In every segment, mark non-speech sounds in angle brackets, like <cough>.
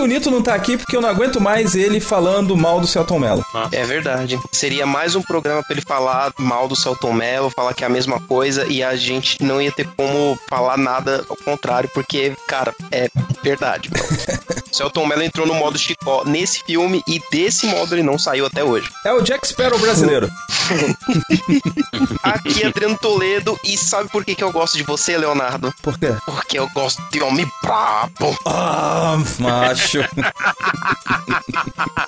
Que o Nito não tá aqui, porque eu não aguento mais ele falando mal do Celton Mello. É verdade. Seria mais um programa pra ele falar mal do Celton Mello, falar que é a mesma coisa e a gente não ia ter como falar nada ao contrário, porque, cara, é verdade. o <laughs> Celton Mello entrou no modo Chicó nesse filme e desse modo ele não saiu até hoje. É o Jack Sparrow brasileiro. <laughs> <laughs> Aqui é Adriano Toledo e sabe por que, que eu gosto de você, Leonardo? Por quê? Porque eu gosto de homem brabo. Ah, macho. <laughs>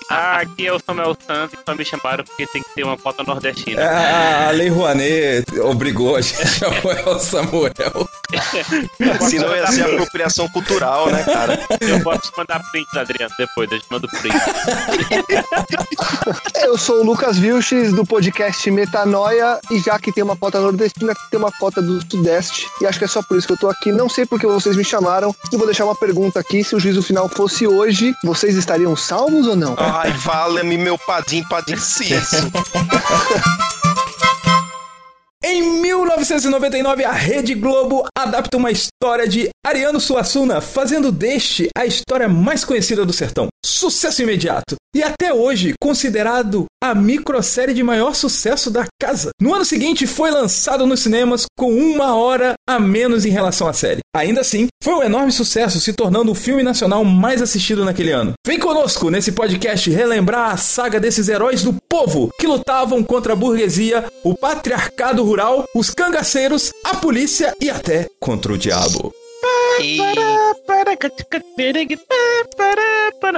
Ah, aqui é o Samuel Santos e só me chamaram porque tem que ter uma cota nordestina. É, a Lei Rouanet obrigou a gente a chamar o Samuel. <laughs> Se não ia ser apropriação cultural, né, cara? Eu posso te mandar prints, Adriano, depois, eu te mando print. Eu sou o Lucas Vilches, do podcast Metanoia, e já que tem uma cota nordestina, tem uma cota do Sudeste, e acho que é só por isso que eu tô aqui. Não sei porque vocês me chamaram, e vou deixar uma pergunta aqui: se o juízo final fosse hoje, vocês estariam salvos ou não? Ai, vala-me meu padim, padim. <laughs> Em 1999, a Rede Globo adapta uma história de Ariano Suassuna, fazendo deste a história mais conhecida do sertão. Sucesso imediato. E até hoje, considerado a microsérie de maior sucesso da casa. No ano seguinte, foi lançado nos cinemas com uma hora a menos em relação à série. Ainda assim, foi um enorme sucesso, se tornando o filme nacional mais assistido naquele ano. Vem conosco nesse podcast relembrar a saga desses heróis do povo que lutavam contra a burguesia, o patriarcado rural, os cangaceiros, a polícia e até contra o diabo. E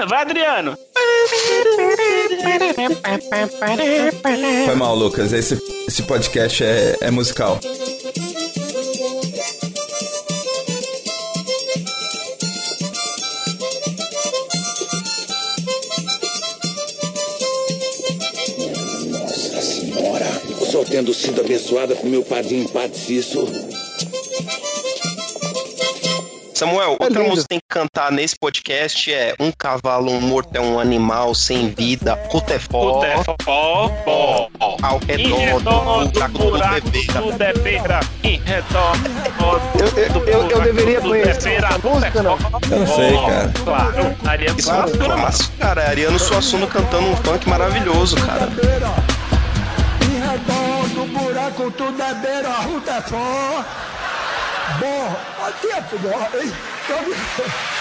Vai, Adriano! Foi mal, Lucas. Esse, esse podcast é, é musical. Só tendo sido abençoada por meu padrinho Padre Cício. Samuel, outra lindo. música que tem que cantar nesse podcast é Um cavalo morto é um animal sem vida, Cutefó, Puta, é fó, fó. ao redor redor do do buraco do buraco bebê. do bebeira. Em redor Eu- eu- eu- eu deveria conhecer essa música, não? Eu não sei, cara. Claro, Ariano Isso é uma Suassuna, clássico, cara. É Ariano Suassuna cantando um funk maravilhoso, cara. Em redor do buraco tudo é beira, ruta é fó. Bom, tempo, bom. Ei, tô- <laughs>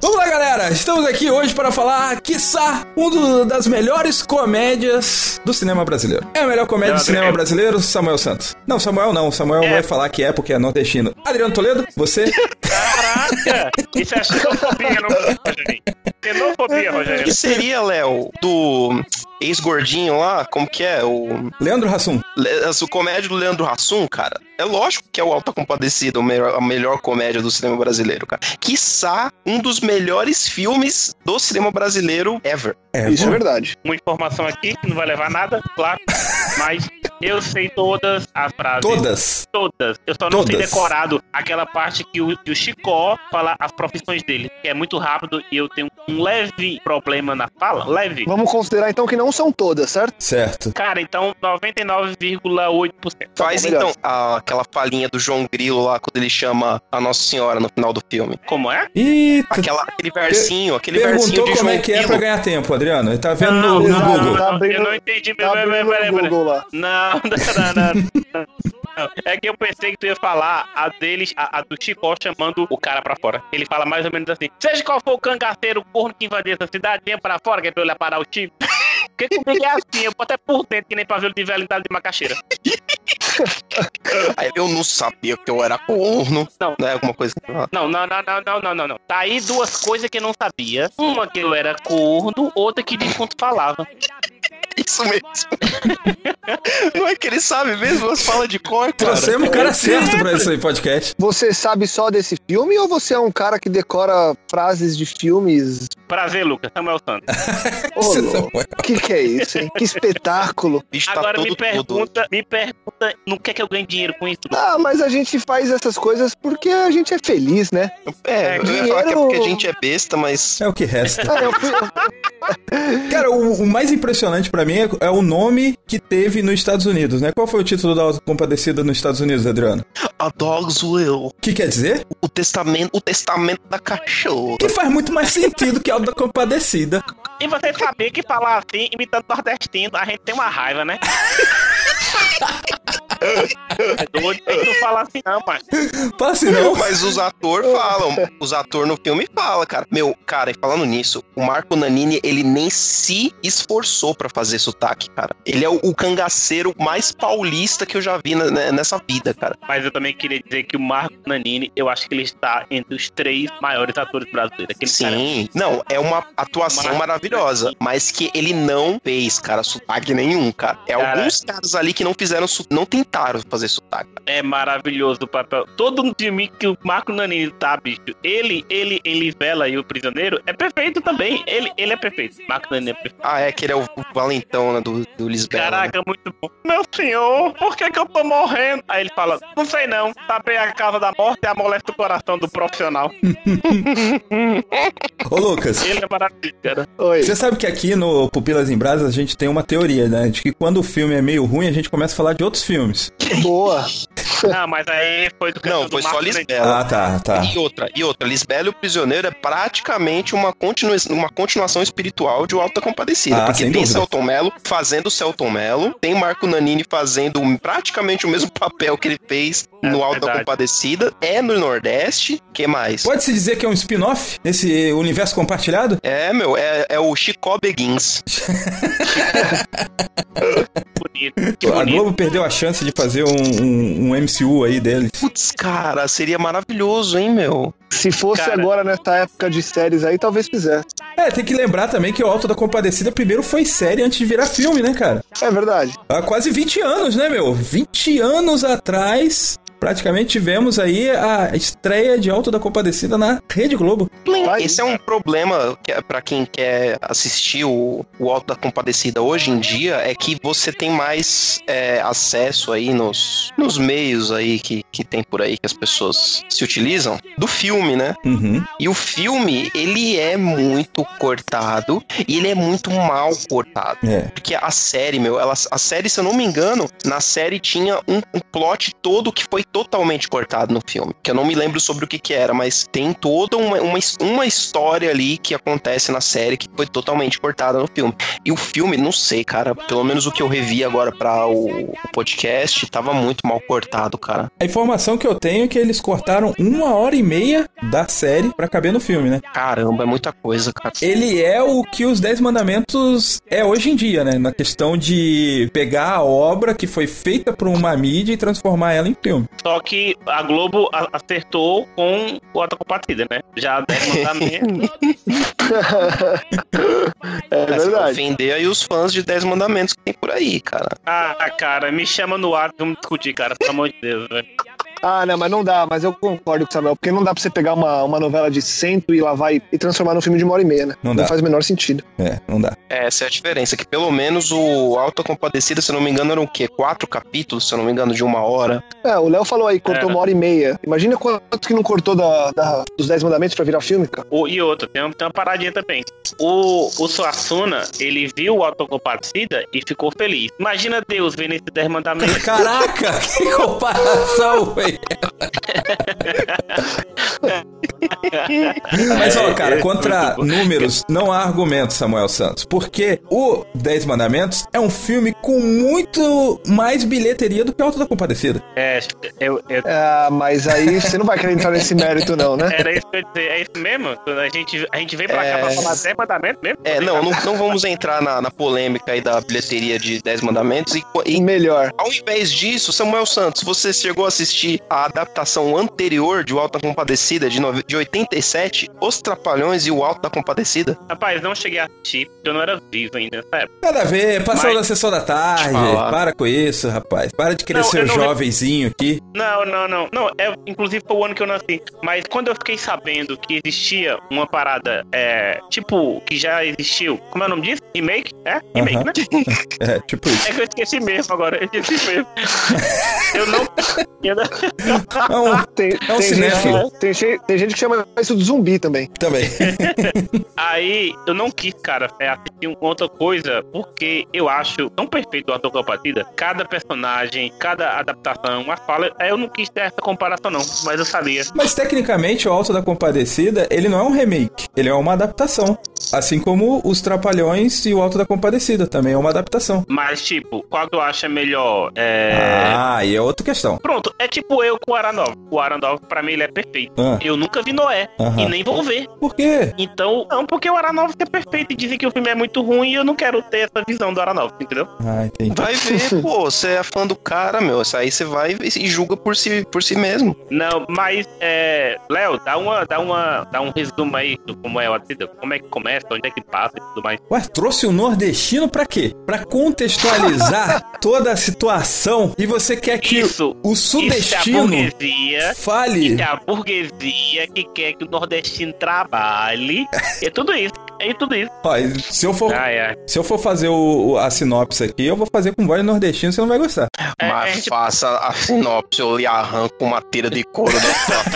Vamos lá, galera! Estamos aqui hoje para falar, quiçá, um do- das melhores comédias do cinema brasileiro. É a melhor comédia do cinema brasileiro, Samuel Santos. Não, Samuel não. Samuel É. vai falar que é porque é nordestino. Adriano Toledo, você? Caraca! Isso é xenofobia, não? <laughs> Xenofobia, Rogério. que seria, Léo, do ex-gordinho lá? Como que é? O, Leandro Hassum. Le- o comédia do Leandro Hassum, cara. É lógico que é o Alta Compadecida, o melhor- a melhor comédia do cinema brasileiro, cara. Quiçá um dos melhores filmes do cinema brasileiro ever. É, Isso é verdade. Uma informação aqui que não vai levar nada, claro. <laughs> Mas eu sei todas as frases. Todas. Todas. Eu só não sei Todas. decorado aquela parte que o, que o Chicó fala as profissões dele, que é muito rápido e eu tenho um leve problema na fala. Leve. Vamos considerar então que não são todas, certo? Certo. Cara, então 99,8%. Faz Tá então a- aquela falinha do João Grilo lá quando ele chama a Nossa Senhora no final do filme. Como é? E Aquela, aquele versinho, aquele versinho perguntou de como João é que é Grilo. pra ganhar tempo, Adriano. Ele tá vendo Não, no, no não, Google. não, Tá abrindo- eu não entendi. Tá peraí, no peraí. Google lá. Não, não, não, não. Não, É que eu pensei que tu ia falar a deles, a, a do Chicó chamando o cara pra fora. Ele fala mais ou menos assim: Seja qual for o cangaceiro, o corno que invadiu essa cidade, venha pra fora, que é pra olhar parar o time. <laughs> Porque comigo é assim, eu boto até por dentro, que nem pavio de velho de macaxeira. Aí eu não sabia que eu era corno. Não. Né, alguma coisa. Ah, Não, não, não, não, não, não, não, não. Tá aí duas coisas que eu não sabia. Uma que eu era corno, outra que de quanto falava. Isso mesmo. não é que ele sabe mesmo as falas de cor, cara. Trouxemos o cara certo pra esse podcast. Você sabe só desse filme ou você é um cara que decora frases de filmes Prazer, Lucas. Samuel Santos. <laughs> Ô, louco, que que é isso, hein? Que espetáculo. Tá Agora todo me todo. pergunta, me pergunta, no que é que eu ganho dinheiro com isso? Ah, mas a gente faz essas coisas porque a gente é feliz, né? É, eu ia falar que é porque a gente é besta, mas. É o que resta. Eu fui, eu- <laughs> Cara, o, o mais impressionante pra mim é, é o nome que teve nos Estados Unidos, né? Qual foi o título da Compadecida nos Estados Unidos, Adriano? A Dog's Will. O que quer dizer? O testamento, o testamento da cachorra. Que faz muito mais sentido que a da Compadecida. E você sabia que falar assim, imitando nordestino, a gente tem uma raiva, né? <laughs> É doido, não falar assim não, mas. Fala assim, não. Mas os atores falam. Os atores no filme falam, cara. Meu, cara, e falando nisso, o Marco Nanini, ele nem se esforçou pra fazer sotaque, cara. Ele é o, o cangaceiro mais paulista que eu já vi na- né, nessa vida, cara. Mas eu também queria dizer que o Marco Nanini, eu acho que ele está entre os três maiores atores brasileiros. Aquele cara Sim. Não, é uma atuação Marco maravilhosa. Nanini. Mas que ele não fez, cara, sotaque nenhum, cara. É Cara. alguns caras ali que não fizeram, su- não tentaram fazer sotaque. é maravilhoso o papel. Todo filme que o Marco Nanini tá, bicho, ele, ele, ele vela e o prisioneiro é perfeito também. Ele, ele é perfeito. Marco Nanini é perfeito. Ah, é que ele é o, o valentão, né, do, do Lisbela. né? Caraca, muito bom. Meu senhor, por que que eu tô morrendo? Aí ele fala, não sei não, saber a casa da morte é a molesta do coração do profissional. <laughs> Ô, Lucas, Ele é maravilhoso, cara. Oi. você sabe que aqui no Pupilas em Brasas a gente tem uma teoria, né? De que quando o filme é meio ruim, a gente começa falar de outros filmes. Boa. Não, mas aí foi do Não, do foi só Marco Nanini. Lisbela. Ah, tá, tá. E outra, e outra, Lisbela e o Prisioneiro é praticamente uma, continu uma continuação espiritual de O Alto da Compadecida. Ah, porque tem dúvida. Celton Mello fazendo Celton Mello, tem Marco Nanini fazendo praticamente o mesmo <laughs> papel que ele fez É no verdade. Compadecida, é no Nordeste, que mais? Pode-se dizer que é um spin-off nesse universo compartilhado? É, meu, é, é o Chicó Beguins. <laughs> Bonito, que A. Globo perdeu a chance de fazer um, um- um MCU aí deles. Putz, cara, seria maravilhoso, hein, meu? Se fosse Cara. agora nessa época de séries aí, talvez fizesse. É, tem que lembrar também que o Alto da Compadecida primeiro foi série antes de virar filme, né, cara? É verdade. Há quase 20 anos, né, meu? 20 anos atrás, praticamente tivemos aí a estreia de Alto da Compadecida na Rede Globo. Esse é um problema que, para quem quer assistir o, o Alto da Compadecida hoje em dia, é que você tem mais é, acesso aí nos, nos meios aí que, que tem por aí que as pessoas se utilizam do filme, né? Uhum. E o filme, ele é muito cortado e ele é muito mal cortado. É. Porque a série, meu, ela, a série, se eu não me engano, na série tinha um, um plot todo que foi totalmente cortado no filme. Que eu não me lembro sobre o que que era, mas tem toda uma, uma, uma história ali que acontece na série que foi totalmente cortada no filme. E o filme, não sei, cara, pelo menos o que eu revi agora para o, o podcast, tava muito mal cortado, cara. A informação que eu tenho é que eles cortaram uma hora e meia da série pra caber no filme, né? Caramba, é muita coisa, cara. Ele é o que os Dez Mandamentos é hoje em dia, né? Na questão de pegar a obra que foi feita por uma mídia e transformar ela em filme. Só que a Globo acertou com o Alta Compartida, né? Já deve mandar <laughs> mesmo. É verdade. ofender aí os fãs de 10 mandamentos que tem por aí, cara. Ah, cara, me chama no ar, vamos discutir, cara, pelo amor de Deus, velho. Ah, não, mas não dá, mas eu concordo com o Samuel, porque não dá pra você pegar uma, uma novela de cento e lá vai e transformar num filme de uma hora e meia, né? Não dá. faz o menor sentido. É, não dá. Essa é a diferença, que pelo menos o Alta Compadecida, se eu não me engano, eram o quê? Quatro capítulos, se eu não me engano, de uma hora. É, o Léo falou aí, cortou É. uma hora e meia. Imagina quanto que não cortou da, da- dos Dez Mandamentos pra virar filme, cara. O- e outra, tem, uma- tem uma paradinha também. O, o Suassuna, ele viu o Autocompartida e ficou feliz. Imagina Deus vendo esses 10 mandamentos. Caraca, <laughs> que comparação, <laughs> velho. <laughs> <laughs> Mas, ó, cara, contra números, não há argumento, Samuel Santos. Porque o Dez Mandamentos é um filme com muito mais bilheteria do que o Alto da Compadecida. É, eu, eu- Ah, mas aí você não vai querer entrar nesse mérito, não, né? era isso que eu ia dizer. É isso mesmo? A gente, a gente veio pra cá É. pra falar 10 mandamentos mesmo? É, não, não, não vamos entrar na, na polêmica aí da bilheteria de 10 mandamentos. E, e Melhor. ao invés disso, Samuel Santos, você chegou a assistir a adaptação anterior de O Alta Compadecida, de, nove- de 87, Os Trapalhões e o Alto da Compadecida. Rapaz, não cheguei a assistir, porque eu não era vivo ainda nessa época. Nada a ver, passou Mas- na sessão da tarde. Para com isso, rapaz. Para de querer Não, ser jovenzinho aqui. Não, não, não. Não, é, inclusive foi o ano que eu nasci. Mas quando eu fiquei sabendo que existia uma parada, é, tipo, que já existiu. Como é o nome disso? Remake? É? Remake, Aham. né? <laughs> É, tipo isso. É que eu esqueci mesmo agora. Eu esqueci mesmo. eu não. Não, <laughs> <laughs> Tem, É um tem, cinéfilo. gente, tem, tem gente que chama isso de zumbi também. também. <laughs> Aí eu não quis, cara, é, assistir uma outra coisa, porque eu acho tão perfeito o ator com a partida. Cada personagem, cada adaptação, a fala. aí Eu não quis ter essa comparação, não, mas eu sabia. Mas tecnicamente o Alto da Compadecida, ele não é um remake, ele é uma adaptação. Assim como os Trapalhões e o Alto da Compadecida também é uma adaptação. Mas, tipo, qual tu acha melhor? É. Ah, e é outra questão. Pronto, é tipo eu com o Aranov. O Aranov, pra mim, ele é perfeito. Ah, Eu nunca vi Noé Aham. e nem vou ver. por quê? Então, não, porque o Aranov é perfeito e dizem que o filme é muito ruim e eu não quero ter essa visão do Aranov, entendeu? Ah, entendi. Vai ver, <laughs> pô, você é fã do cara, meu. Isso aí você vai e julga por si, por si mesmo. Não, mas, é. Léo, dá uma, dá uma, dá um resumo aí do como é o Atida, como é que começa, onde é que passa e tudo mais. Ué, trouxe o nordestino pra quê? Pra contextualizar <laughs> toda a situação e você quer que Isso, o isso é a sudestino burguesia. fale. Isso é a burguesia que quer que o nordestino trabalhe. É tudo isso. É tudo isso. Ó, se eu for, Ai, ai. se eu for fazer o, o- a sinopse aqui, eu vou fazer com voz nordestino, você não vai gostar. É, Mas é, tipo- faça a sinopse, eu lhe arranco uma tira de couro da sua <laughs>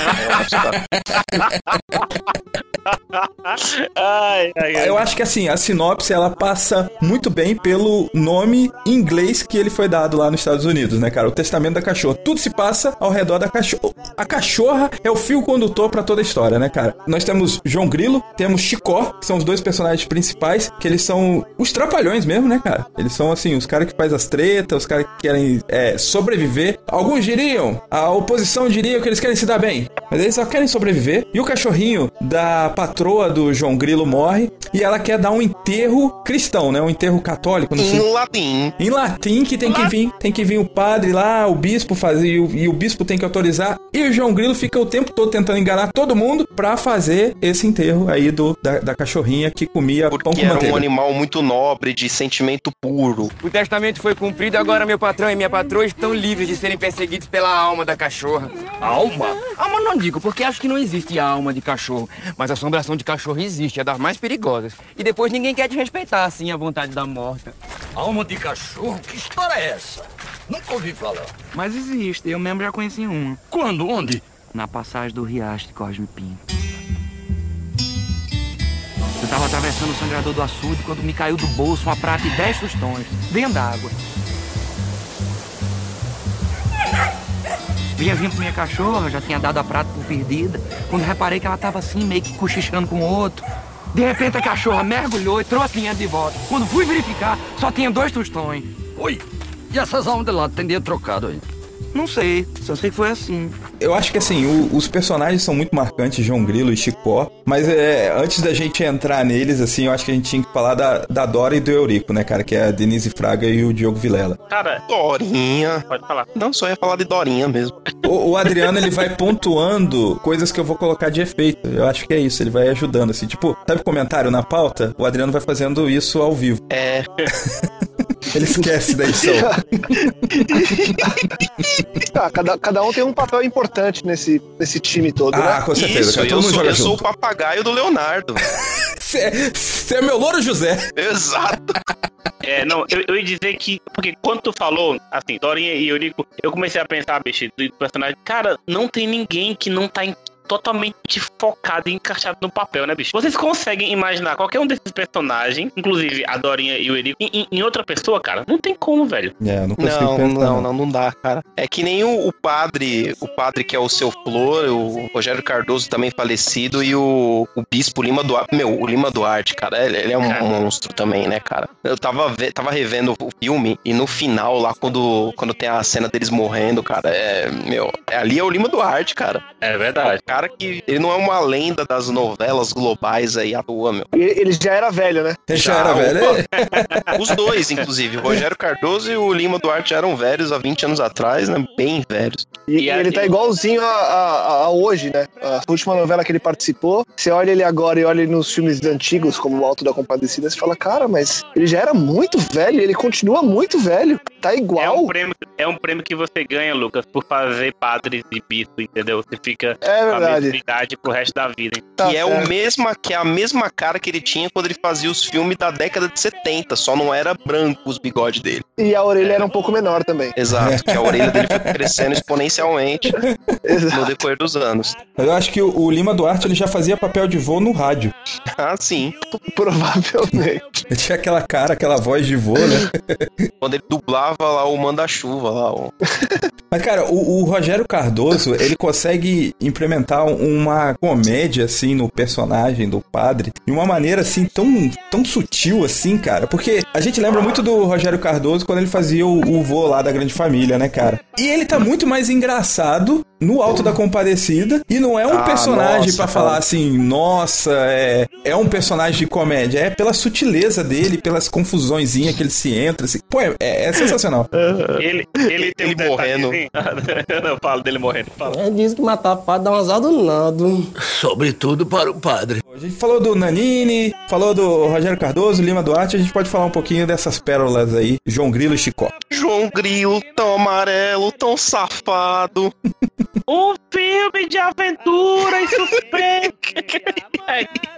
Ai, ai, ai. Eu acho que assim, a sinopse ela passa muito bem pelo nome em inglês que ele foi dado lá nos Estados Unidos, né, cara? O Testamento da Cachorra. Tudo se passa ao redor da cachorra. A cachorra é o fio condutor pra toda a história, né, cara? Nós temos João Grilo, temos Chicó, que são os dois personagens principais, que eles são os trapalhões mesmo, né, cara? Eles são assim, os caras que faz as tretas, os caras que querem é, sobreviver. Alguns diriam, a oposição diria que eles querem se dar bem, mas eles só querem sobreviver. E o cachorrinho da patroa do João Grilo morre e ela quer dar um enterro cristão, né? Um enterro católico, sei. Em latim. Em latim que tem que vir, tem que vir o padre lá, o bispo fazer e o, e o bispo tem que autorizar. E o João Grilo fica o tempo todo tentando enganar todo mundo pra fazer esse enterro aí do da, da cachorrinha que comia pão Porque com era manteiga. um animal muito nobre, de sentimento puro. O testamento foi cumprido agora meu patrão e minha patroa estão livres de serem perseguidos pela alma da cachorra. Alma? Alma não digo, porque acho que não existe alma de cachorro. Mas a assombração de cachorro existe, é das mais perigosas. E depois ninguém quer desrespeitar, assim, a vontade da morta. Alma de cachorro? Que história é essa? Nunca ouvi falar. Mas existe, eu mesmo já conheci uma. Quando? Onde? Na passagem do riacho de Cosme Pinto. Eu tava atravessando o sangrador do açude quando me caiu do bolso uma prata e 10 tostões, dentro Vinha vindo com minha cachorra, já tinha dado a prata por perdida, quando reparei que ela tava assim, meio que cochichando com o outro. De repente a cachorra mergulhou e trouxe dinheiro de volta. Quando fui verificar, só tinha dois tostões. Oi. E essas almas de lá tem dinheiro trocado aí? Não sei, só sei que foi assim. Eu acho que assim, o- os personagens são muito marcantes, João Grilo e Chicó, mas é, antes da gente entrar neles, assim, eu acho que a gente tinha que falar da, da Dora e do Eurico, né, cara, que é a Denise Fraga e o Diogo Vilela. Cara, Dorinha. pode falar. Não, só ia falar de Dorinha mesmo. O, o Adriano, ele vai pontuando coisas que eu vou colocar de efeito. Eu acho que é isso, ele vai ajudando, assim. Tipo, sabe comentário na pauta? O Adriano vai fazendo isso ao vivo. É, <laughs> Ele esquece da edição. <laughs> Ah, cada, cada um tem um papel importante nesse, nesse time todo, Ah, né? com certeza, isso, cara. eu, sou, eu sou o papagaio do Leonardo. <laughs> Você é meu louro José. Exato. É, não, eu, eu ia dizer que. Porque quando tu falou, assim, Dorinha e Eurico, eu comecei a pensar, bicho, do personagem. Cara, não tem ninguém que não tá em- totalmente focado e encaixado no papel, né, bicho? Vocês conseguem imaginar qualquer um desses personagens, inclusive a Dorinha e o Eurico, em, em- outra pessoa, cara? Não tem como, velho. É, não consigo Não, pensar. não, não, não dá, cara. É que nem o, o padre, o padre que é o seu Flor, o Rogério Cardoso também falecido e o, o bispo Lima Duarte. Meu, o Lima Duarte, cara, ele, ele é um Cara. monstro também, né, cara? Eu tava, tava revendo o filme e no final, lá quando, quando tem a cena deles morrendo, cara, é, meu, é, ali é o Lima Duarte, cara. É verdade. O cara cara que. Ele não é uma lenda das novelas globais aí à toa, meu. Ele já era velho, né? Ele já Já, era velho. <laughs> Os dois, inclusive. O Rogério Cardoso e o Lima Duarte eram velhos há 20 anos atrás, né? Bem velhos. E, E ele tá igualzinho a, a- a hoje, né? A última novela que ele participou, você olha ele agora e olha ele nos filmes antigos, como O Alto da Compadecida, você fala, cara, mas ele já era muito velho, ele continua muito velho. Tá É igual. um, prêmio, é um prêmio que você ganha, Lucas, por fazer padres e bispo, entendeu? Você fica É, verdade. idade pro resto da vida. hein? Tá que é, o mesma, que é a mesma cara que ele tinha quando ele fazia os filmes da década de 70, só não era branco os bigodes dele. E a orelha era um pouco menor também. Exato, <laughs> que a orelha dele foi crescendo exponencialmente no decorrer dos anos. Mas eu acho que o, o Lima Duarte ele já fazia papel de vô no rádio. <laughs> Ah, sim. Provavelmente. Ele tinha aquela cara, aquela voz de vô, né? <laughs> Quando ele dublava lá o Manda-Chuva lá, ó. Mas, cara, o, o Rogério Cardoso, ele consegue implementar uma comédia, assim, no personagem do padre, de uma maneira, assim, tão, tão sutil, assim, cara. Porque a gente lembra muito do Rogério Cardoso quando ele fazia o, o vô lá da Grande Família, né, cara? E ele tá muito mais engraçado no Alto da Compadecida e não é um Ah, personagem cara. falar assim, nossa, é, é um personagem de comédia. É pela sutileza dele, pelas confusõezinhas que ele se entra, assim. Pô, é, é sensacional. <laughs> Ele, ele tem Ele um morrendo. não <laughs> falo dele morrendo. Fala. É diz que matar padre dá um azar danado. Sobretudo para o padre. A gente falou do Nanini, falou do Rogério Cardoso, Lima Duarte, a gente pode falar um pouquinho dessas pérolas aí, João Grilo e Chicó. João Grilo, tão amarelo, tão safado. <laughs> Um filme de aventura e suspense.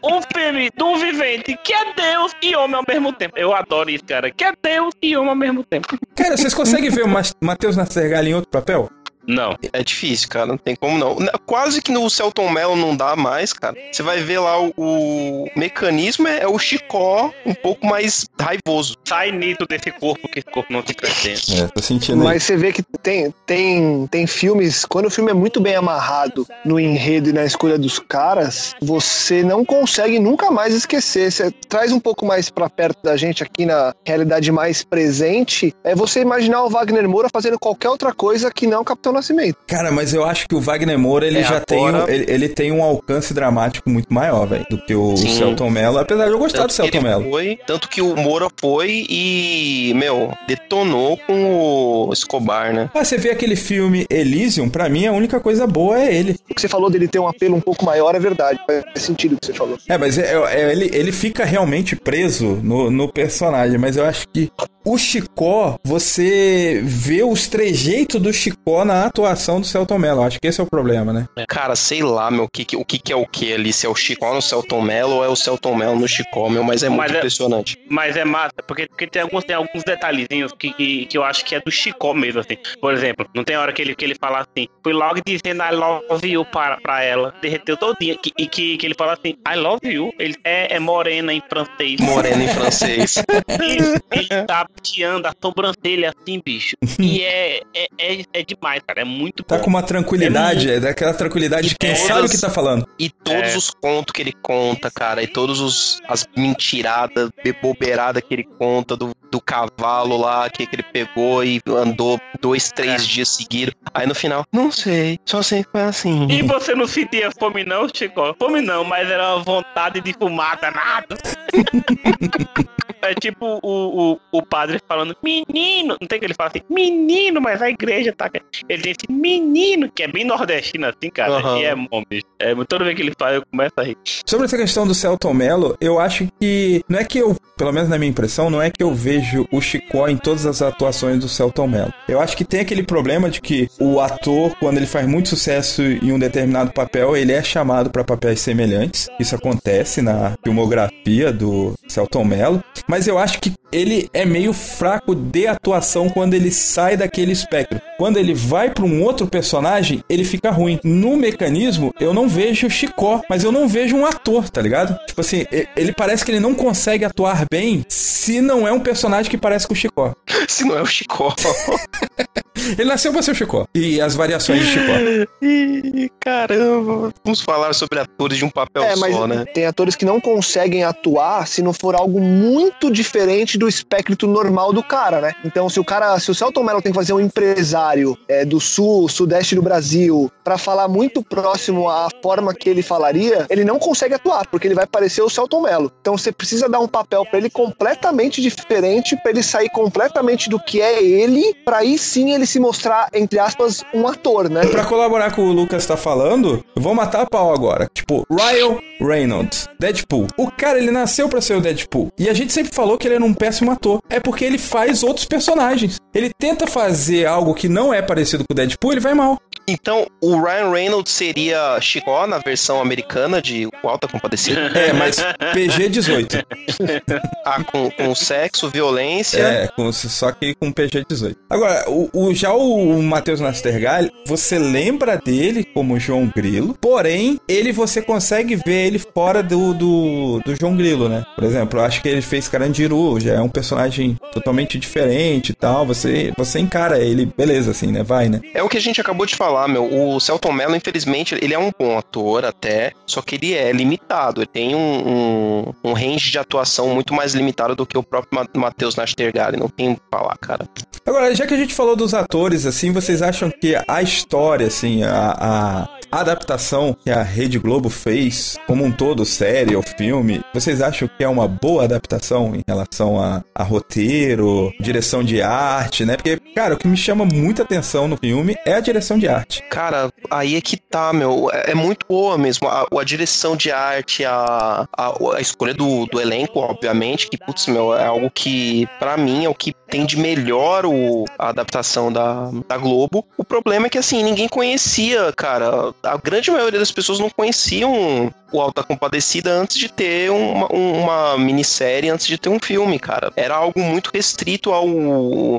Um filme de um vivente que é Deus e homem ao mesmo tempo. Eu adoro isso, cara. Que é Deus e homem ao mesmo tempo. Cara, vocês conseguem ver o Matheus Nascergalho em outro papel? Não. É difícil, cara, não tem como não. Na- Quase que no Celton Mello não dá mais, cara. Você vai ver lá o, o mecanismo é, é o Chicó um pouco mais raivoso. Sai nito desse corpo que esse corpo não se crescendo. É, tô sentindo aí. Mas você vê que tem, tem, tem filmes, quando o filme é muito bem amarrado no enredo e na escolha dos caras, você não consegue nunca mais esquecer. Você traz um pouco mais pra perto da gente aqui na realidade mais presente, é você imaginar o Wagner Moura fazendo qualquer outra coisa que não Capitão Nascimento. Cara, mas eu acho que o Wagner Moura, ele É, já tem, agora- um, ele, ele tem um alcance dramático muito maior, velho, do que o Sim. Celton Mello, apesar de eu gostar do que Celton Mello. foi, tanto que o Moura foi e, meu, detonou com o Escobar, né? Ah, você vê aquele filme Elysium, pra mim a única coisa boa é ele. O que você falou dele ter um apelo um pouco maior é verdade. Faz sentido o que você falou. É, mas é, é- ele, ele fica realmente preso no, no personagem, mas eu acho que o Chicó, você vê os trejeitos do Chicó na atuação do Celton Mello. Acho que esse é o problema, né? Cara, sei lá, meu, o que, que- o que, que é o que ali? Se é o Chicó no Celton Mello ou é o Celton Mello no Chicó, meu, mas é Mas muito é- impressionante. Mas é massa, porque, porque tem, alguns, tem alguns detalhezinhos que, que, que eu acho que é do Chicó mesmo, assim. Por exemplo, não tem hora que ele, que ele fala assim, fui logo dizendo I love you para, pra ela, derreteu todinha, que, e que, que ele fala assim, I love you, ele é, é morena em francês. Moreno em <laughs> francês. E ele tá tirando a sobrancelha assim, bicho. E é, é, é, é demais, cara, é muito Tá bom. com uma tranquilidade, é daquela tranquilidade de quem É, sabe o que tá falando. E todos É. os contos que ele conta, cara, e todos os as mentiradas, bobeiradas que ele conta do, do cavalo lá que, que ele pegou e andou dois, três É. dias seguidos. Aí no final, não sei, só sei que foi assim. E você não sentia fome não, Chico? Fome não, mas era uma vontade de fumar danado. <laughs> É tipo o, o, o padre falando, menino, não tem que ele fala assim, menino, mas a igreja tá. Ele tem esse menino, que é bem nordestino assim, cara. Aham. E é bom, bicho. É, toda vez que ele fala, eu começo a rir. Sobre essa questão do Celton Mello, eu acho que. Não é que eu, pelo menos na minha impressão, não é que eu vejo o Chicó em todas as atuações do Celton Mello. Eu acho que tem aquele problema de que o ator, quando ele faz muito sucesso em um determinado papel, ele é chamado para papéis semelhantes. Isso acontece na filmografia do Celton Mello. Mas eu acho que ele é meio fraco de atuação quando ele sai daquele espectro. Quando ele vai para um outro personagem, ele fica ruim. No mecanismo, eu não vejo Chicó, mas eu não vejo um ator, tá ligado? Tipo assim, ele parece que ele não consegue atuar bem se não é um personagem que parece com o Chicó. <laughs> Se não é o Chicó. <laughs> Ele nasceu pra ser o Chicó. E as variações de Chicó. <laughs> Ih, caramba. Vamos falar sobre atores de um papel É, mas só, né? tem atores que não conseguem atuar se não for algo muito diferente do espectro normal do cara, né? Então, se o cara, se o Celton Mello tem que fazer um empresário é, do sul, sudeste do Brasil, pra falar muito próximo à forma que ele falaria, ele não consegue atuar, porque ele vai parecer o Celton Mello. Então você precisa dar um papel pra ele completamente diferente, pra ele sair completamente do que é ele, pra aí sim ele se mostrar, entre aspas, um ator, né? Pra colaborar com o Lucas tá falando, vou matar a pau agora. Tipo, Ryan Reynolds, Deadpool. O cara, ele nasceu pra ser o Deadpool. E a gente sempre falou que ele era um péssimo ator. É porque ele faz outros personagens. Ele tenta fazer algo que não é parecido com o Deadpool, ele vai mal. Então, o Ryan Reynolds seria Chicó na versão americana de O Alta Compadecida? <laughs> É, mas PG-18. <laughs> ah, com, com sexo, violência. É, com, só que com PG-18. Agora, o, o, já o Matheus Nastergalli, você lembra dele como João Grilo, porém, ele você consegue ver ele fora do, do, do João Grilo, né? Por exemplo, eu acho que ele fez Carandiru, já é um personagem totalmente diferente e tal. Você, você encara ele, beleza, assim, né? Vai, né? É o que a gente acabou de falar, meu. O Celton Mello, infelizmente, ele é um bom ator até, só que ele é limitado. Ele tem um, um, um range de atuação muito mais limitado do que o próprio Matheus Nastergalli. Não tem o que falar, cara. Agora, já que a gente falou dos atores, assim, vocês acham que a história, assim, a, a adaptação que a Rede Globo fez, como um todo, série ou filme, vocês acham que é uma boa adaptação em relação a, a roteiro, direção de arte, né? Porque, cara, o que me chama muita atenção no filme é a direção de arte. Cara, aí é que tá, meu. É, é muito boa mesmo. A, a direção de arte, a, a, a escolha do, do elenco, obviamente, que, putz, meu, é algo que, para mim, é o que tem de melhor o, a adaptação da, da Globo. O problema é que, assim, ninguém conhecia, cara. A grande maioria das pessoas não conheciam o Alta Compadecida antes de ter uma, uma minissérie, antes de ter um filme, cara. Era algo muito restrito ao.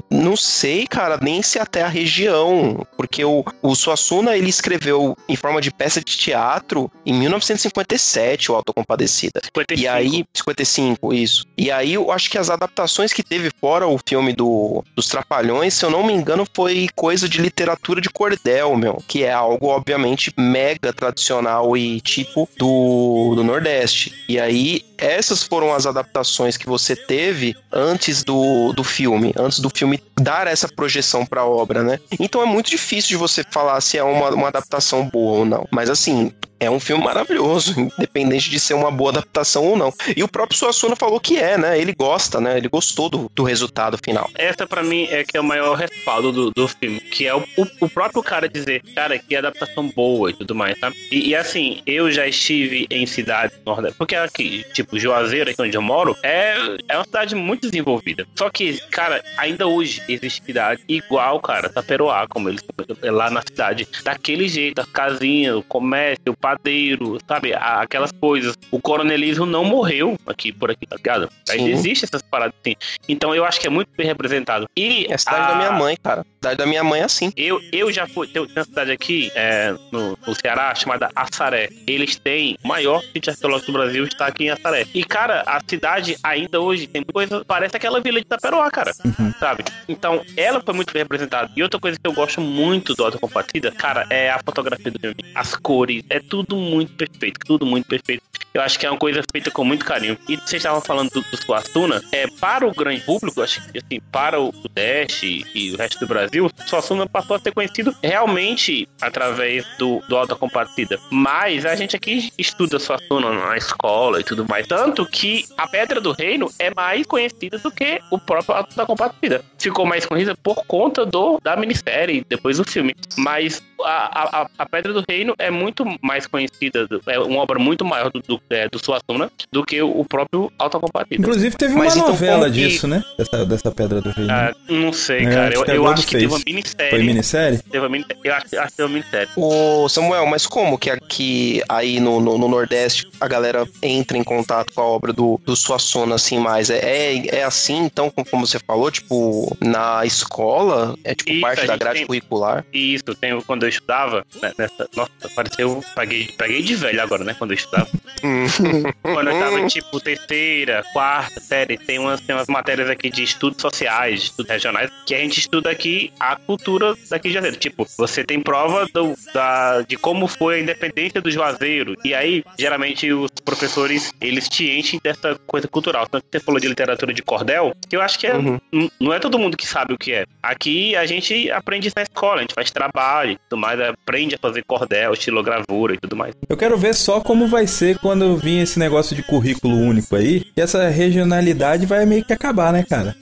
Não sei, cara, nem se até a região. Porque o, o Suassuna ele escreveu em forma de peça de teatro em 1957, o Alta Compadecida. 55. E aí. 55, isso. E aí eu acho que as adaptações que teve fora o filme do, dos Trapalhões, se eu não me engano, foi coisa de literatura de cordel, meu. Que é algo, obviamente, mega tradicional e tipo do do, Nordeste. E aí, essas foram as adaptações que você teve antes do, do filme, antes do filme dar essa projeção para a obra, né? Então é muito difícil de você falar se é uma, uma adaptação boa ou não. Mas assim, é um filme maravilhoso, <laughs> independente de ser uma boa adaptação ou não. E o próprio Suassuna falou que é, né? Ele gosta, né? Ele gostou do, do resultado final. Essa para mim é que é o maior respaldo do, do filme, que é o, o, o, próprio cara dizer, cara, que adaptação boa e tudo mais, tá? E, e assim, eu já estive em cidades nordeste, porque aqui, tipo, Juazeiro, aqui onde eu moro, é, é uma cidade muito desenvolvida. Só que, cara, ainda hoje existe cidade igual, cara, Taperoá, como eles lá na cidade, daquele jeito, as casinhas, o comércio, o padeiro, sabe? Aquelas coisas. O coronelismo não morreu aqui por aqui, tá ligado? Ainda existe essas paradas assim. Então eu acho que é muito bem representado. E é a cidade a... da minha mãe, cara. A cidade da minha mãe é assim. Eu, eu já fui. Tem uma cidade aqui é, no, no Ceará chamada Assaré. Eles têm o maior sítio arqueológico do Brasil, está aqui em Assaré. E, cara, a cidade ainda hoje tem coisa. Parece aquela vila de Taperoá, cara. Uhum. Sabe? Então, ela foi muito bem representada. E outra coisa que eu gosto muito do Auto Compartida, cara, é a fotografia do filme. As cores. É tudo muito perfeito. Tudo muito perfeito. Eu acho que é uma coisa feita com muito carinho. E vocês estavam falando do, do Suassuna, é, para o grande público, acho que assim, para o Sudeste e o resto do Brasil, Suassuna passou a ser conhecido realmente através do, do Alta Compartida. Mas a gente aqui estuda Suassuna na escola e tudo mais. Tanto que a Pedra do Reino é mais conhecida do que o próprio Alta Compartida. Ficou mais conhecida por conta do, da minissérie, depois do filme. Mas a, a, a Pedra do Reino é muito mais conhecida, é uma obra muito maior do, do, é, do Suassuna do que o próprio Alta Compartida. Inclusive teve uma Mas, então, novela então, disso, né? Dessa, dessa Pedra do Reino. Ah, não sei, cara. Eu, eu acho que teve uma minissérie. Foi minissérie? Teve uma minissérie. Eu acho, acho que teve uma minissérie. Ô, Samuel, mas como que aqui, aí no, no, no, Nordeste, a galera entra em contato com a obra do, do Suassuna, assim, mais? É, é, é assim, então, como você falou, tipo, na escola? É tipo Isso, parte da grade tem... curricular? Isso, tem, quando eu estudava, né, nessa, nossa, pareceu, paguei, paguei de velho agora, né, quando eu estudava. <laughs> quando eu tava, tipo, terceira, quarta série, tem umas, tem umas matérias aqui de estudos sociais, de estudos regionais, que a gente estuda aqui a cultura daqui de Juazeiro. Tipo, você tem prova do, da, de como foi a independência do Juazeiro, e aí, geralmente, os professores, eles te enchem dessa coisa cultural. Tanto que você falou de literatura de cordel, que eu acho que é, uhum. não é todo mundo mundo que sabe o que é. Aqui a gente aprende na escola, a gente faz trabalho e tudo mais, aprende a fazer cordel, estilogravura e tudo mais. Eu quero ver só como vai ser quando vir esse negócio de currículo único aí, e essa regionalidade vai meio que acabar, né, cara?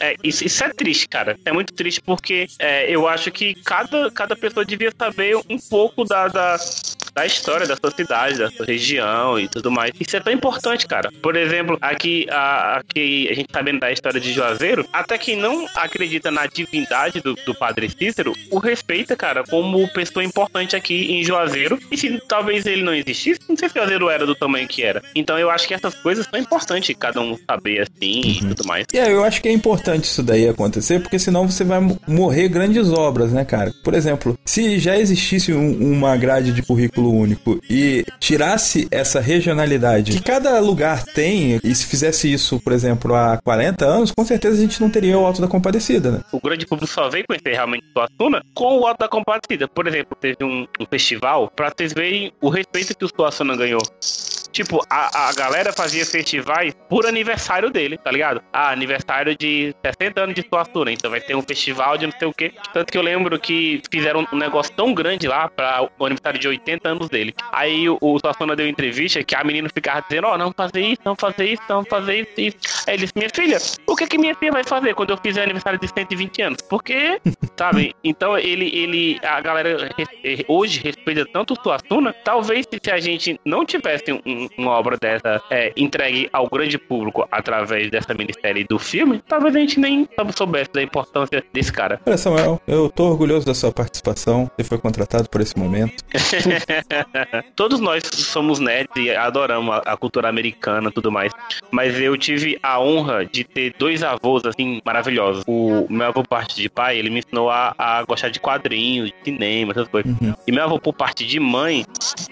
É, isso, isso é triste, cara. É muito triste porque é, eu acho que cada, cada pessoa devia saber um pouco da, da, da história da sua cidade, da sua região e tudo mais. Isso é tão importante, cara. Por exemplo, aqui a, aqui a gente sabendo da história de Juazeiro, até quem não acredita na divindade do, do Padre Cícero, o respeita, cara, como pessoa importante aqui em Juazeiro. E se talvez ele não existisse, não sei se Juazeiro era do tamanho que era. Então eu acho que essas coisas são importantes, cada um saber assim e tudo mais. E aí, eu acho que é importante isso daí acontecer, porque senão você vai morrer grandes obras, né, cara? Por exemplo, se já existisse um- uma grade de currículo único e tirasse essa regionalidade que cada lugar tem, e se fizesse isso, por exemplo, há 40 anos, com certeza a gente não teria o Alto da Compadecida, né? o grande público só veio conhecer realmente Suassuna com o Alto da Compadecida. Por exemplo, teve um, um festival pra vocês verem o respeito que o Suassuna ganhou. Tipo, a, a galera fazia festivais por aniversário dele, tá ligado? Ah, aniversário de 60 anos de Suassuna, então vai ter um festival de não sei o quê. Tanto que eu lembro que fizeram um negócio tão grande lá pra o aniversário de 80 anos dele. Aí o, o Suassuna deu entrevista que a menina ficava dizendo, ó, não fazer isso, não fazer isso, não fazer isso, isso. Aí ele disse, minha filha, o que que minha filha vai fazer quando eu fizer aniversário de 120 anos? Porque, <laughs> sabe? Então ele, ele, a galera res- hoje respeita tanto o Suassuna, talvez se a gente não tivesse um- uma obra dessa é, entregue ao grande público através dessa minissérie do filme, talvez a gente nem soubesse da importância desse cara. Olha, Samuel, eu tô orgulhoso da sua participação. Você foi contratado por esse momento. <laughs> Todos nós somos nerds e adoramos a, a cultura americana e tudo mais. Mas eu tive a honra de ter dois avós, assim, maravilhosos. O meu avô, por parte de pai, ele me ensinou a, a gostar de quadrinhos, de cinema, essas coisas. E meu avô, por parte de mãe,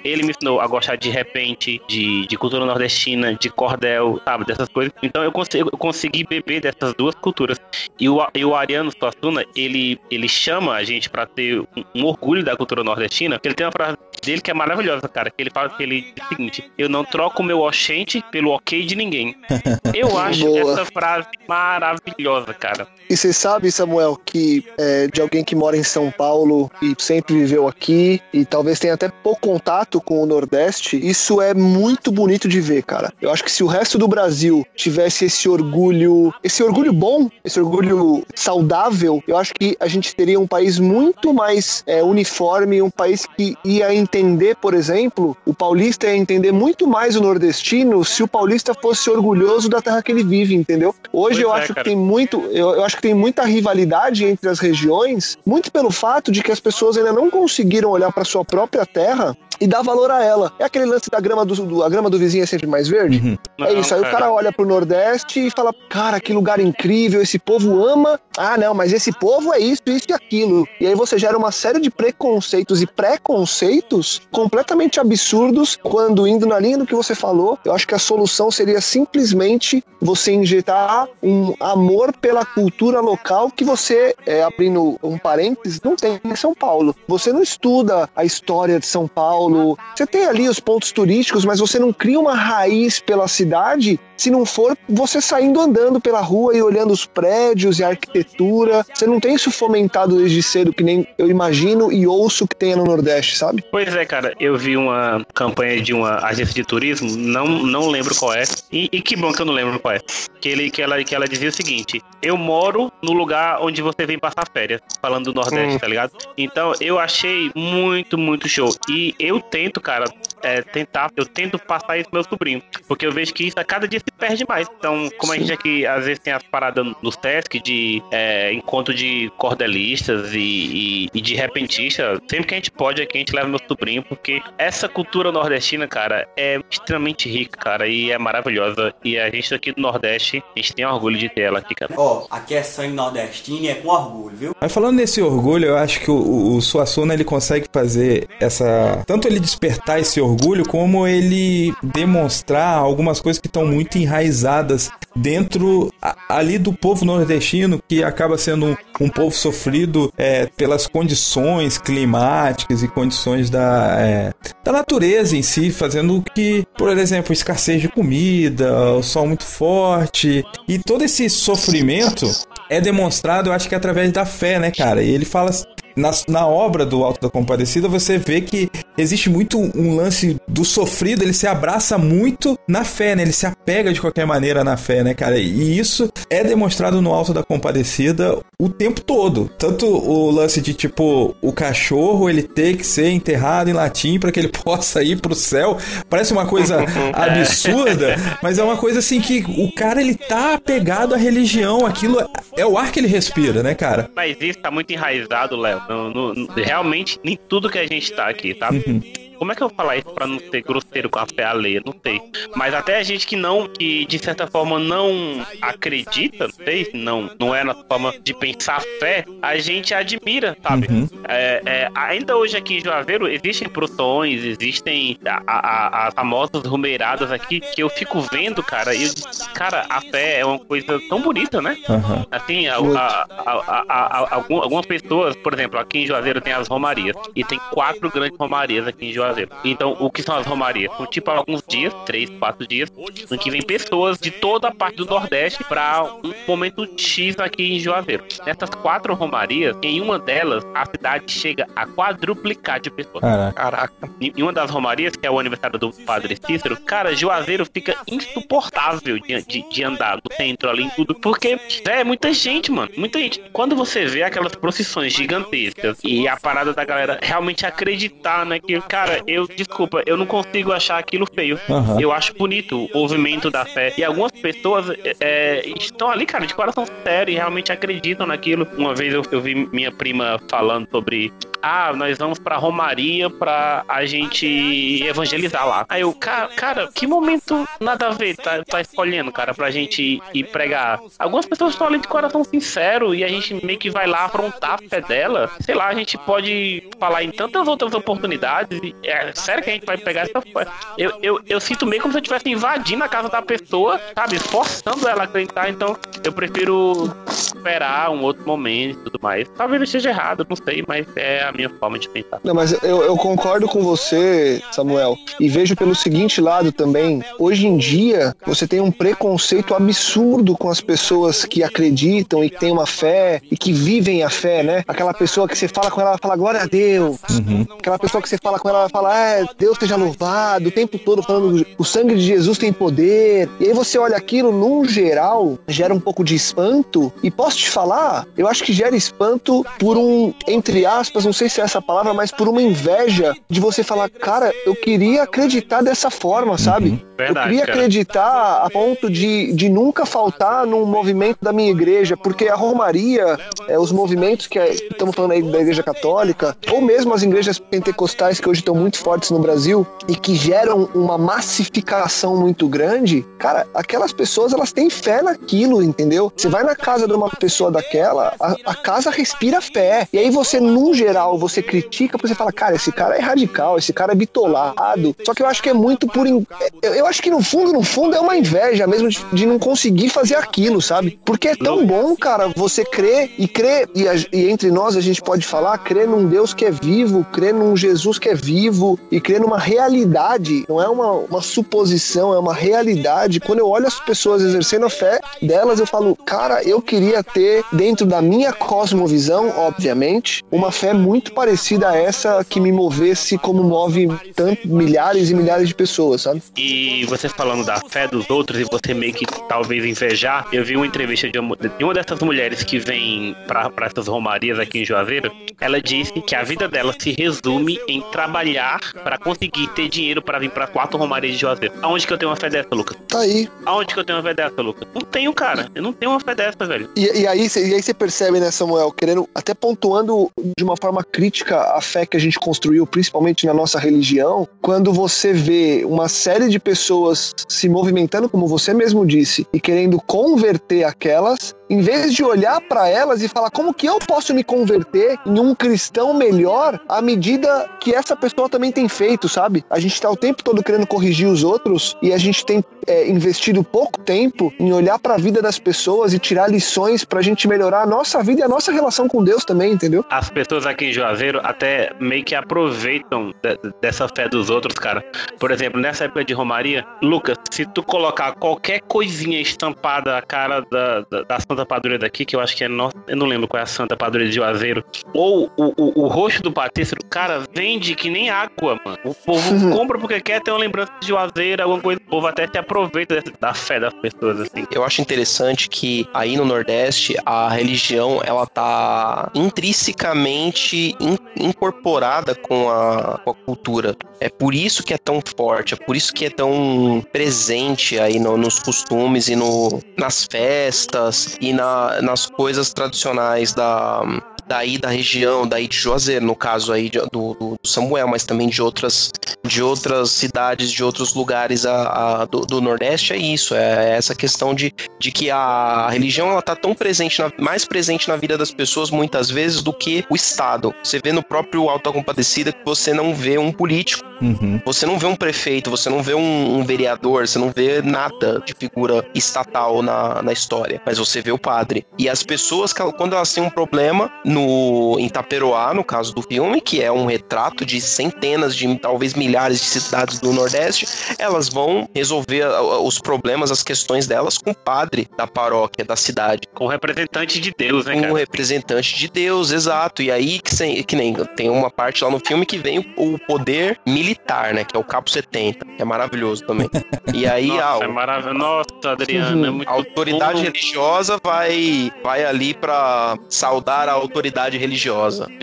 ele me ensinou a gostar de repente, de, de cultura nordestina, de cordel, sabe, dessas coisas. Então eu consegui, eu consegui beber dessas duas culturas. E o, e o Ariano Suassuna, ele, ele chama a gente pra ter um, um orgulho da cultura nordestina, que ele tem uma frase dele que é maravilhosa, cara, que ele fala que ele diz o seguinte, eu não troco o meu oxente pelo ok de ninguém. <laughs> Eu acho Boa. essa frase maravilhosa, cara. E você sabe, Samuel, que é, de alguém que mora em São Paulo e sempre viveu aqui e talvez tenha até pouco contato com o Nordeste, isso é muito bonito de ver, cara. Eu acho que se o resto do Brasil tivesse esse orgulho, esse orgulho bom, esse orgulho saudável, eu acho que a gente teria um país muito mais é, uniforme, um país que ia entender, por exemplo, o paulista ia entender muito mais o nordestino se o paulista fosse orgulhoso da terra que ele vive, entendeu? Hoje Pois eu é, acho cara. que tem muito, eu, eu acho que tem muita rivalidade entre as regiões, muito pelo fato de que as pessoas ainda não conseguiram olhar para sua própria terra e dar valor a ela. É aquele lance da grama do, do- a grama do vizinho é sempre mais verde? é isso. Aí o cara olha pro Nordeste e fala: "Cara, que lugar incrível, esse povo ama. Ah, não, mas esse povo é isso, isso e aquilo". E aí você gera uma série de preconceitos e preconceitos completamente absurdos quando indo na linha do que você falou, eu acho que a solução seria simplesmente você injetar um amor pela cultura local que você, é, abrindo um parênteses, não tem em São Paulo. Você não estuda a história de São Paulo, você tem ali os pontos turísticos, mas você não cria uma raiz pela cidade se não for você saindo andando pela rua e olhando os prédios e a arquitetura. Você não tem isso fomentado desde cedo, que nem eu imagino e ouço que tenha no Nordeste, sabe? Pois é, cara, eu vi uma campanha de uma agência de turismo, não, não lembro qual é, e, e que bom que eu não lembro qual é. Que, ele, que, ela, que ela dizia o seguinte: eu moro no lugar onde você vem passar férias, falando do Nordeste, Hum. tá ligado? Então eu achei muito, muito show. E eu tento, cara, é, tentar, eu tento passar isso pro meu sobrinho, porque eu vejo que isso a cada dia se perde mais. Então, como a gente aqui às vezes tem as paradas no Sesc de é, encontro de cordelistas e, e, e de repentistas, sempre que a gente pode aqui a gente leva meu sobrinho, porque essa cultura nordestina, cara, é extremamente rica, cara, e é maravilhosa. E a gente aqui do Nordeste, a gente tem orgulho de ter ela aqui, cara. Ó, aqui é sangue nordestino e é com orgulho, viu? Mas falando nesse orgulho, eu acho que o, o, o Suassuna ele consegue fazer essa. Tanto ele despertar esse orgulho, como ele demonstrar algumas coisas que estão muito enraizadas dentro ali do povo nordestino, que acaba sendo um, um povo sofrido é, pelas condições climáticas e condições da, é, da natureza em si, fazendo que, por exemplo, escassez de comida, o sol muito forte e todo esse sofrimento é demonstrado, eu acho que através da fé, né, cara? E ele fala na, na obra do Alto da Compadecida, você vê que existe muito um lance do sofrido, ele se abraça muito na fé, né? Ele se apega de qualquer maneira na fé, né, cara? E isso é demonstrado no Alto da Compadecida o tempo todo. Tanto o lance de, tipo, o cachorro, ele ter que ser enterrado em latim para que ele <laughs> possa ir pro céu. Parece uma coisa <laughs> absurda, mas é uma coisa assim que o cara, ele tá apegado à religião, aquilo é o ar que ele respira, né, cara? Mas isso tá muito enraizado, Léo. No- no- realmente, em tudo que a gente tá aqui, tá? Como é que eu vou falar isso pra não ser grosseiro com a fé alheia? Não sei. Mas até a gente que não, que de certa forma não acredita, não sei, não, não é na forma de pensar fé, a gente admira, sabe? É, é, ainda hoje aqui em Juazeiro existem procissões, existem a- a- a- as famosas rumeiradas aqui que eu fico vendo, cara, e eu cara, a fé é uma coisa tão bonita, né? Aham. Assim, a- a- a- a- a- a- algum- algumas pessoas, por exemplo, aqui em Juazeiro tem as romarias. E tem quatro grandes romarias aqui em Juazeiro. Então, o que são as romarias? São tipo alguns dias, três, quatro dias, em que vem pessoas de toda a parte do Nordeste para um momento X aqui em Juazeiro. Nessas quatro romarias, em uma delas, a cidade chega a quadruplicar de pessoas. Caraca. Caraca. Em uma das romarias, que é o aniversário do Padre Cícero, cara, Juazeiro fica insuportável de, de, de andar no centro ali em tudo, porque é muita gente, mano, muita gente. Quando você vê aquelas procissões gigantescas e a parada da galera realmente acreditar naquilo, cara, eu, desculpa, eu não consigo achar aquilo feio. Aham. Eu acho bonito o movimento da fé. E algumas pessoas é, estão ali, cara, de coração sério e realmente acreditam naquilo. Uma vez eu, eu vi minha prima falando sobre. Ah, nós vamos pra Romaria pra a gente evangelizar lá. Aí eu, cara, cara que momento nada a ver tá, tá escolhendo, cara, pra gente ir pregar. Algumas pessoas estão ali de coração sincero e a gente meio que vai lá afrontar a fé dela. Sei lá, a gente pode falar em tantas outras oportunidades. É sério que a gente vai pegar essa? Eu, eu, eu sinto meio como se eu estivesse invadindo a casa da pessoa, sabe? Forçando ela a acreditar. Então, eu prefiro esperar um outro momento e tudo mais. Talvez eu esteja errado, não sei, mas é a minha forma de pensar. Não, mas eu, eu concordo com você, Samuel, e vejo pelo seguinte lado também. Hoje em dia, você tem um preconceito absurdo com as pessoas que acreditam e que têm uma fé e que vivem a fé, né? Aquela pessoa que você fala com ela, ela fala glória a Deus. Aquela pessoa que você fala com ela, ela fala, é, Deus seja louvado, o tempo todo falando, o sangue de Jesus tem poder. E aí você olha aquilo, num geral, gera um pouco de espanto. E posso te falar, eu acho que gera espanto por um, entre aspas, não sei se é essa palavra, mas por uma inveja de você falar, cara, eu queria acreditar dessa forma, sabe? Verdade, eu queria cara. acreditar a ponto de, de nunca faltar num movimento da minha igreja, porque a Romaria, é, os movimentos que é- estamos falando aí da Igreja Católica, ou mesmo as igrejas pentecostais que hoje estão muito fortes no Brasil e que geram uma massificação muito grande, cara, aquelas pessoas elas têm fé naquilo, entendeu? Você vai na casa de uma pessoa daquela, a, a casa respira fé. E aí você, num geral, você critica, porque você fala, cara, esse cara é radical, esse cara é bitolado. Só que eu acho que é muito por. in- Eu, eu acho que no fundo, no fundo, é uma inveja mesmo de, de não conseguir fazer aquilo, sabe? Porque é tão bom, cara, você crer e crer, e, a- e entre nós a gente pode falar, crer num Deus que é vivo, crer num Jesus que é vivo e crer numa realidade, não é uma, uma suposição, é uma realidade. Quando eu olho as pessoas exercendo a fé delas, eu falo, cara, eu queria ter, dentro da minha cosmovisão, obviamente, uma fé muito parecida a essa que me movesse como move tanto milhares e milhares de pessoas, sabe? E você falando da fé dos outros e você meio que talvez invejar, eu vi uma entrevista de uma, de uma dessas mulheres que vem pra essas romarias aqui em Juazeiro. Ela disse que a vida dela se resume em trabalhar pra conseguir ter dinheiro pra vir pra quatro romarias de Juazeiro. Aonde que eu tenho uma fé dessa, Lucas? Tá aí. Aonde que eu tenho uma fé dessa, Lucas? Não tenho, cara. Eu não tenho uma fé dessa, velho. E, e aí, cê- aí você percebe, né, Samuel, querendo, até pontuando de uma forma crítica a fé que a gente construiu, principalmente na nossa religião, quando você vê uma série de pessoas se movimentando, como você mesmo disse, e querendo converter aquelas, em vez de olhar para elas e falar como que eu posso me converter em um cristão melhor à medida que essa pessoa também tem feito, sabe? A gente tá o tempo todo querendo corrigir os outros e a gente tem é, investido pouco tempo em olhar para a vida das pessoas e tirar lições pra gente melhorar a nossa vida e a nossa relação com Deus também, entendeu? As pessoas aqui em Juazeiro até meio que aproveitam de- dessa fé dos outros, cara. Por exemplo, nessa época de Romaria, Lucas, se tu colocar qualquer coisinha estampada a cara da, da, da Santa Santa Padroeira daqui, que eu acho que é nossa. Eu não lembro qual é a Santa Padroeira de Juazeiro. Ou o, o, o rosto do patícero, cara, vende que nem água, mano. O povo <laughs> compra porque quer ter uma lembrança de Juazeiro, alguma coisa. O povo até se aproveita da fé das pessoas, assim. Eu acho interessante que aí no Nordeste a religião ela tá intrinsecamente in- incorporada com a, com a cultura. É por isso que é tão forte, é por isso que é tão presente aí no- nos costumes e no, nas festas e na- nas coisas tradicionais da daí da região, daí de Juazeiro, no caso aí de- do, do Samuel, mas também de outras de outras cidades, de outros lugares a, a- do, do Nordeste é isso, é essa questão de, de que a religião ela tá tão presente, na- mais presente na vida das pessoas muitas vezes do que o Estado. Você vê no próprio Alta Compadecida que você não vê um político, Uhum. você não vê um prefeito, você não vê um, um vereador, você não vê nada de figura estatal na, na história, mas você vê o padre. E as pessoas, quando elas têm um problema no, em Taperoá, no caso do filme, que é um retrato de centenas de talvez milhares de cidades do Nordeste, elas vão resolver os problemas, as questões delas com o padre da paróquia, da cidade. Com o representante de Deus, né, Um cara? representante de Deus, exato. E aí que, sem- que nem tem uma parte lá no filme que vem o, o poder militar, né? Que é o Capo 70, que é maravilhoso também. E aí <laughs> Nossa, a, é maravilhoso. Nossa, Adriano, é muito a autoridade bom. religiosa vai, vai ali pra saudar a autoridade religiosa. <laughs>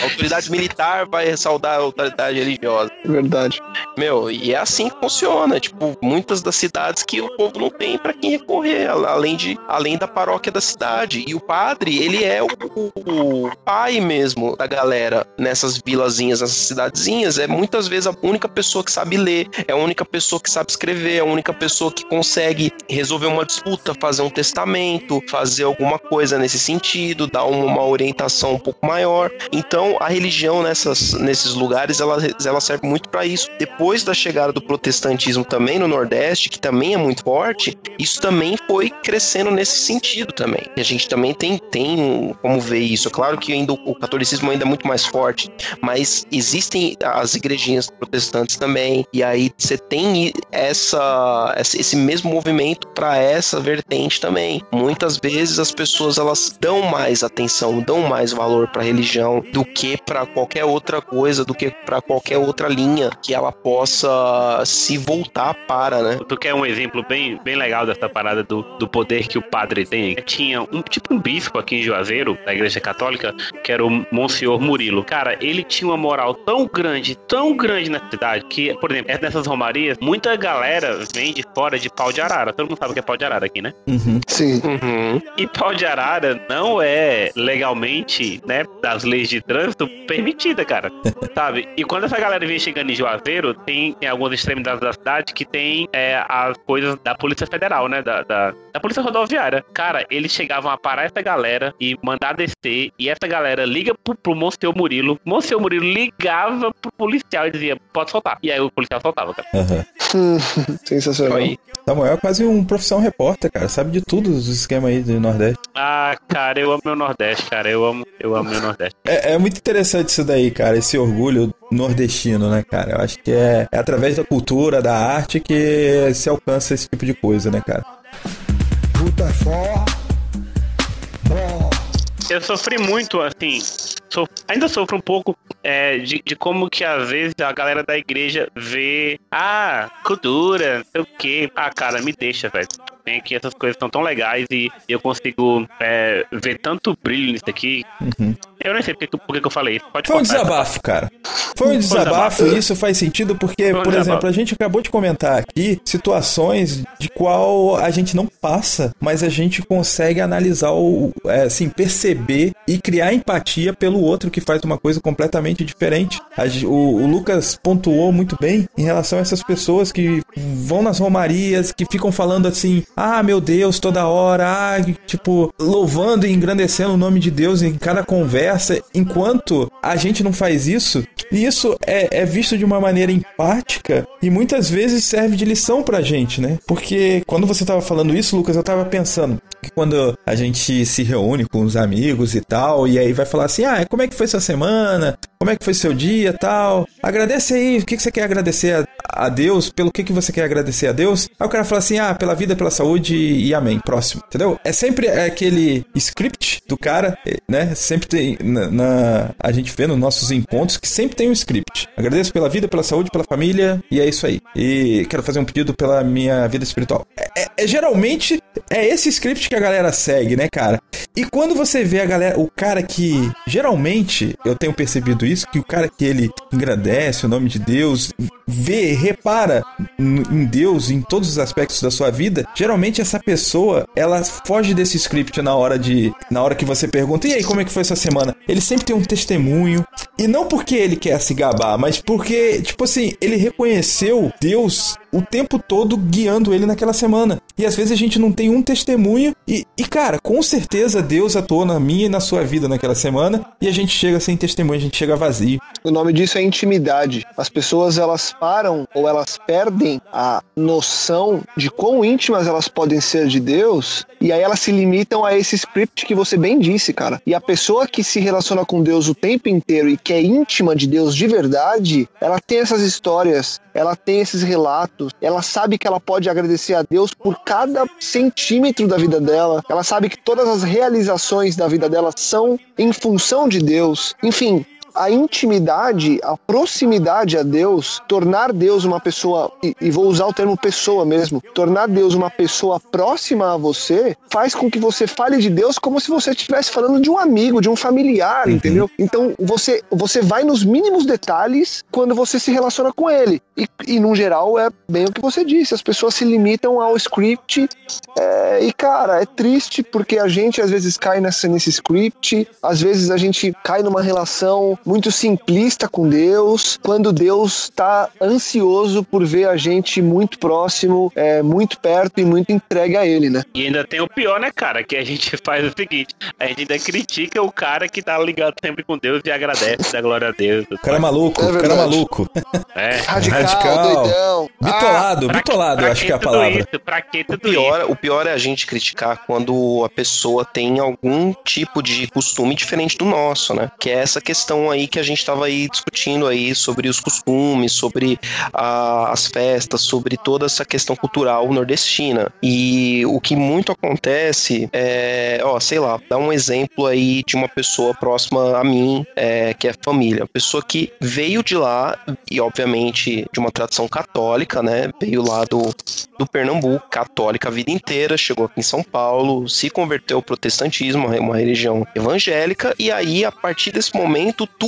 A autoridade militar vai saudar a autoridade religiosa. Verdade. Meu, e é assim que funciona. Tipo, muitas das cidades que o povo não tem pra quem recorrer, além, de, além da paróquia da cidade. E o padre, ele é o, o- o pai mesmo da galera nessas vilazinhas, nessas cidadezinhas. É muitas vezes a única pessoa que sabe ler, é a única pessoa que sabe escrever, é a única pessoa que consegue resolver uma disputa, fazer um testamento, fazer alguma coisa nesse sentido, dar um- uma orientação um pouco maior. Então, a religião nessas, nesses lugares, ela, ela serve muito para isso. Depois da chegada do protestantismo também no Nordeste, que também é muito forte, isso também foi crescendo nesse sentido também. E a gente também tem, tem como ver isso. É claro que ainda o, catolicismo ainda é muito mais forte, mas existem as igrejinhas protestantes também, e aí você tem essa, esse mesmo movimento para essa vertente também. Muitas vezes as pessoas elas dão mais atenção, dão mais valor para religião do que para qualquer outra coisa, do que para qualquer outra linha que ela possa se voltar para, né? Tu quer um exemplo bem, bem legal dessa parada do, do poder que o padre tem? Tinha um tipo um bispo aqui em Juazeiro, da igreja católica, que era o Monsenhor Murilo. Cara, ele tinha uma moral tão grande, tão grande na cidade, que, por exemplo, nessas romarias, muita galera vem de fora de pau de arara. Todo mundo sabe o que é pau de arara aqui, né? Uhum. Sim. E pau de arara não é legalmente, né, das leis de trânsito permitida, cara. <laughs> Sabe? E quando essa galera vem chegando em Juazeiro, tem, tem algumas extremidades da cidade que tem é, as coisas da Polícia Federal, né? Da, da, da Polícia Rodoviária. Cara, eles chegavam a parar essa galera e mandar descer. E essa galera liga pro, pro Monsenhor Murilo. Monsenhor Murilo ligava pro policial e dizia, pode soltar. E aí o policial soltava, cara. Aham. <laughs> Sensacional. Samuel é quase um profissão repórter, cara. Sabe de tudo os esquemas aí do Nordeste. Ah, cara, eu amo meu Nordeste, cara. Eu amo, eu amo meu Nordeste. É, é muito interessante isso daí, cara. Esse orgulho nordestino, né, cara? Eu acho que é, é através da cultura, da arte que se alcança esse tipo de coisa, né, cara? Puta só. Eu sofri muito, assim. Sof- ainda sofro um pouco é, de, de como que às vezes a galera da igreja vê. Ah, cultura, não sei o quê. Ah, cara, me deixa, velho. Tem aqui essas coisas são tão legais e eu consigo é, ver tanto brilho nisso aqui. Uhum. Eu nem sei porque, que- por que eu falei isso. Pode Foi um essa desabafo, cara. Foi um desabafo e isso faz sentido porque, um por exemplo, desabafo. a gente acabou de comentar aqui situações de qual a gente não passa, mas a gente consegue analisar, o, é, assim, perceber e criar empatia pelo outro que faz uma coisa completamente diferente. O, o Lucas pontuou muito bem em relação a essas pessoas que vão nas romarias, que ficam falando assim, ah, meu Deus, toda hora, ah, tipo, louvando e engrandecendo o nome de Deus em cada conversa, enquanto a gente não faz isso, e isso é, é visto de uma maneira empática e muitas vezes serve de lição pra gente, né? Porque quando você tava falando isso, Lucas, eu tava pensando quando a gente se reúne com os amigos e tal, e aí vai falar assim: ah, como é que foi sua semana? Como é que foi seu dia tal? Agradece aí, o que, que você quer agradecer a, a Deus? Pelo que, que você quer agradecer a Deus? Aí o cara fala assim: ah, pela vida, pela saúde e amém. Próximo. Entendeu? É sempre aquele script do cara, né? Sempre tem. Na, na, a gente vê nos nossos encontros que sempre tem um script. Agradeço pela vida, pela saúde, pela família, e é isso aí. E quero fazer um pedido pela minha vida espiritual. É, é, é geralmente é esse script que a galera segue, né, cara? E quando você vê a galera, o cara que geralmente eu tenho percebido isso, que o cara que ele engrandece o nome de Deus, vê, repara em Deus em todos os aspectos da sua vida, geralmente essa pessoa, ela foge desse script na hora de na hora que você pergunta: "E aí, como é que foi essa semana?". Ele sempre tem um testemunho, e não porque ele quer se gabar, mas porque, tipo assim, ele reconheceu Deus o tempo todo guiando ele naquela semana. E às vezes a gente não tem um testemunho e, e cara, com certeza Deus atuou na minha e na sua vida naquela semana e a gente chega sem testemunho, a gente chega vazio. O nome disso é intimidade. As pessoas elas param ou elas perdem a noção de quão íntimas elas podem ser de Deus e aí elas se limitam a esse script que você bem disse, cara. E a pessoa que se relaciona com Deus o tempo inteiro e que é íntima de Deus de verdade, ela tem essas histórias, ela tem esses relatos, ela sabe que ela pode agradecer a Deus por cada centímetro da vida dela, ela sabe que todas as realizações da vida dela são em função de Deus. Enfim, a intimidade, a proximidade a Deus, tornar Deus uma pessoa, e, e, vou usar o termo pessoa mesmo, tornar Deus uma pessoa próxima a você, faz com que você fale de Deus como se você estivesse falando de um amigo, de um familiar, uhum. entendeu? Então você, você vai nos mínimos detalhes quando você se relaciona com ele. E, e no geral é bem o que você disse, as pessoas se limitam ao script. É, e cara, é triste porque a gente às vezes cai nessa, nesse script, às vezes a gente cai numa relação muito simplista com Deus, quando Deus está ansioso por ver a gente muito próximo, é, muito perto e muito entregue a Ele, né? E ainda tem o pior, né, cara? Que a gente <laughs> faz o seguinte: a gente ainda critica o cara que tá ligado sempre com Deus e agradece, dá glória a Deus. O cara é maluco, é o cara é maluco. É. <laughs> Radical, Radical. doidão. Bitolado, ah, bitolado, pra acho que é a palavra. Isso? Pra que tudo o pior, isso? O pior é a gente criticar quando a pessoa tem algum tipo de costume diferente do nosso, né? Que é essa questão aí aí que a gente estava aí discutindo aí sobre os costumes, sobre a, as festas, sobre toda essa questão cultural nordestina. E o que muito acontece é, ó, sei lá, dá um exemplo aí de uma pessoa próxima a mim, é, que é família. Pessoa que veio de lá, e obviamente de uma tradição católica, né? Veio lá do, do Pernambuco, católica a vida inteira, chegou aqui em São Paulo, se converteu ao protestantismo, uma religião evangélica, e aí, a partir desse momento, tudo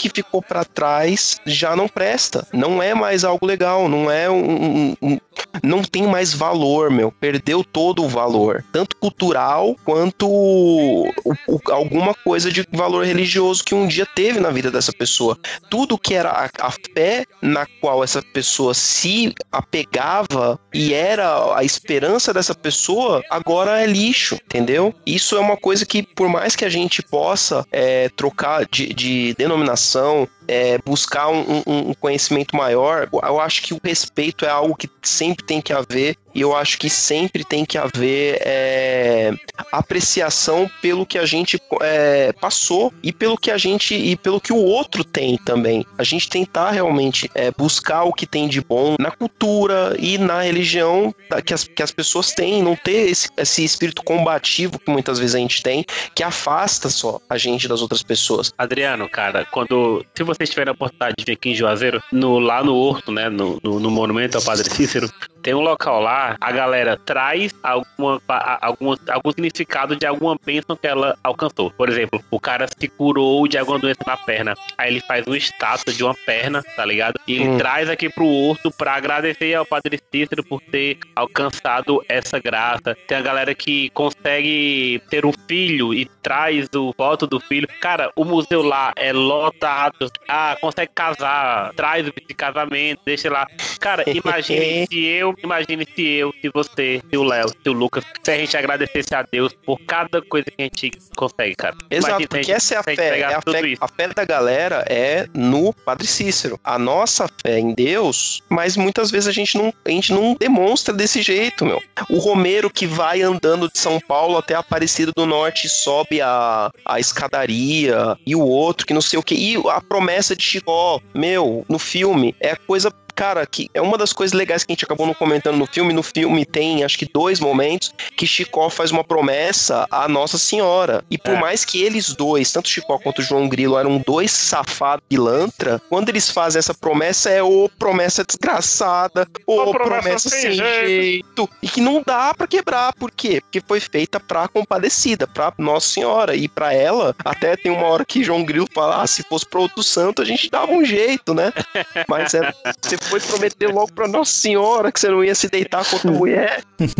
que ficou para trás já não presta. Não é mais algo legal, não é um, um, um, não tem mais valor, meu. Perdeu todo o valor, tanto cultural quanto o, o, alguma coisa de valor religioso que um dia teve na vida dessa pessoa. Tudo que era a, a fé na qual essa pessoa se apegava e era a esperança dessa pessoa, agora é lixo, entendeu? Isso é uma coisa que, por mais que a gente possa é, trocar de, de denominação, é, buscar um, um, conhecimento maior, eu acho que o respeito é algo que sempre tem que haver e eu acho que sempre tem que haver é, apreciação pelo que a gente é, passou e pelo que a gente e pelo que o outro tem também. A gente tentar realmente é, buscar o que tem de bom na cultura e na religião que as, que as pessoas têm, não ter esse, esse espírito combativo que muitas vezes a gente tem, que afasta só a gente das outras pessoas. Adriano, cara, quando se vocês tiverem a oportunidade de vir aqui em Juazeiro, no, lá no Horto, né, no, no, no monumento ao Padre Cícero, tem um local lá, a galera traz alguma, algum, algum significado de alguma bênção que ela alcançou. Por exemplo, o cara se curou de alguma doença na perna. Aí ele faz uma estátua de uma perna, tá ligado? E ele hum. traz aqui pro urso pra agradecer ao Padre Cícero por ter alcançado essa graça. Tem a galera que consegue ter um filho e traz o foto do filho. Cara, o museu lá é lotado. Ah, consegue casar, traz o de casamento, deixa lá. Cara, imagine <laughs> se eu, imagine se eu, se você, se o Léo, se o Lucas, se a gente agradecesse a Deus por cada coisa que a gente consegue, cara. Exato, Imagina se porque gente- essa é a fé. É a, fé a fé da galera é no Padre Cícero. A nossa fé em Deus, mas muitas vezes a gente não, a gente não demonstra desse jeito, meu. O Romero que vai andando de São Paulo até Aparecida do Norte sobe a, a escadaria, e o outro que não sei o que. E a promessa de Chicó, meu, no filme, é coisa cara, que é uma das coisas legais que a gente acabou não comentando no filme. No filme tem, acho que, dois momentos que Chicó faz uma promessa à Nossa Senhora. E por É. mais que eles dois, tanto Chicó quanto João Grilo, eram dois safados pilantra, quando eles fazem essa promessa, é ô promessa desgraçada, ô promessa promessa, sem jeito. jeito. E que não dá pra quebrar. Por quê? Porque foi feita pra compadecida, pra Nossa Senhora. E pra ela, até tem uma hora que João Grilo fala: ah, se fosse pra outro santo, a gente dava um jeito, né? <laughs> Mas é, você foi prometer logo pra Nossa Senhora que você não ia se deitar com outra mulher. <laughs>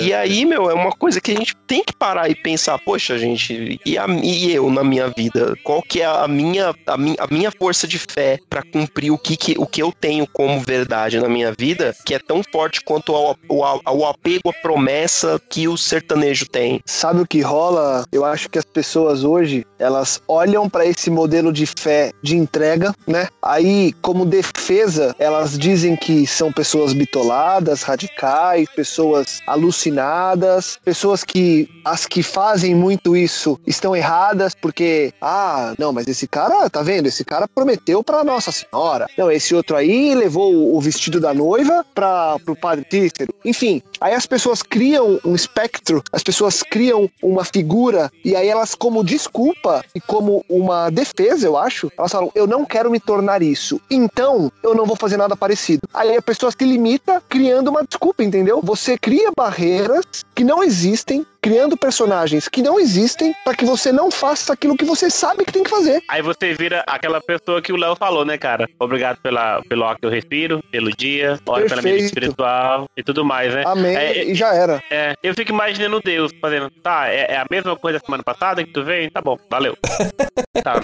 E aí, meu, é uma coisa que a gente tem que parar e pensar, poxa, gente, e, a- e eu na minha vida? Qual que é a minha, a minha, a minha força de fé pra cumprir o que, que, o que eu tenho como verdade na minha vida, que é tão forte quanto ao, ao, ao apego à promessa que o sertanejo tem? Sabe o que rola? Eu acho que as pessoas hoje, elas olham pra esse modelo de fé de entrega, né? Aí, como defesa, elas dizem que são pessoas bitoladas, radicais, pessoas alucinadas, pessoas que as que fazem muito isso estão erradas porque, ah, não, mas esse cara, tá vendo? Esse cara prometeu pra Nossa Senhora. Não, esse outro aí levou o vestido da noiva para pro padre Cícero. Enfim, aí as pessoas criam um espectro, as pessoas criam uma figura e aí elas como desculpa e como uma defesa, eu acho, elas falam, eu não quero me tornar isso. Então, eu não vou fazer nada parecido. Aí a pessoa se limita criando uma desculpa, entendeu? Você cria barreiras que não existem, criando personagens que não existem para que você não faça aquilo que você sabe que tem que fazer. Aí você vira aquela pessoa que o Léo falou, né, cara? Obrigado pela, pelo ar que eu respiro, pelo dia, ore pela minha vida espiritual e tudo mais, né? Amém. É, e já era. É, eu fico imaginando Deus fazendo, tá, é, é a mesma coisa da semana passada que tu veio? Tá bom, valeu. <laughs> tá.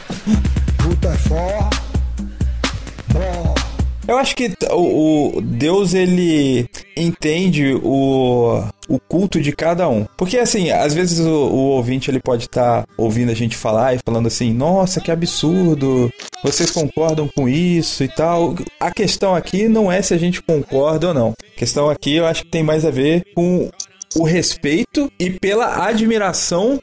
Puta é só. Bom. Eu acho que o, o Deus ele entende o, o culto de cada um. Porque assim, às vezes o, o ouvinte ele pode estar ouvindo a gente falar e falando assim: "Nossa, que absurdo. Vocês concordam com isso e tal?". A questão aqui não é se a gente concorda ou não. A questão aqui eu acho que tem mais a ver com o respeito e pela admiração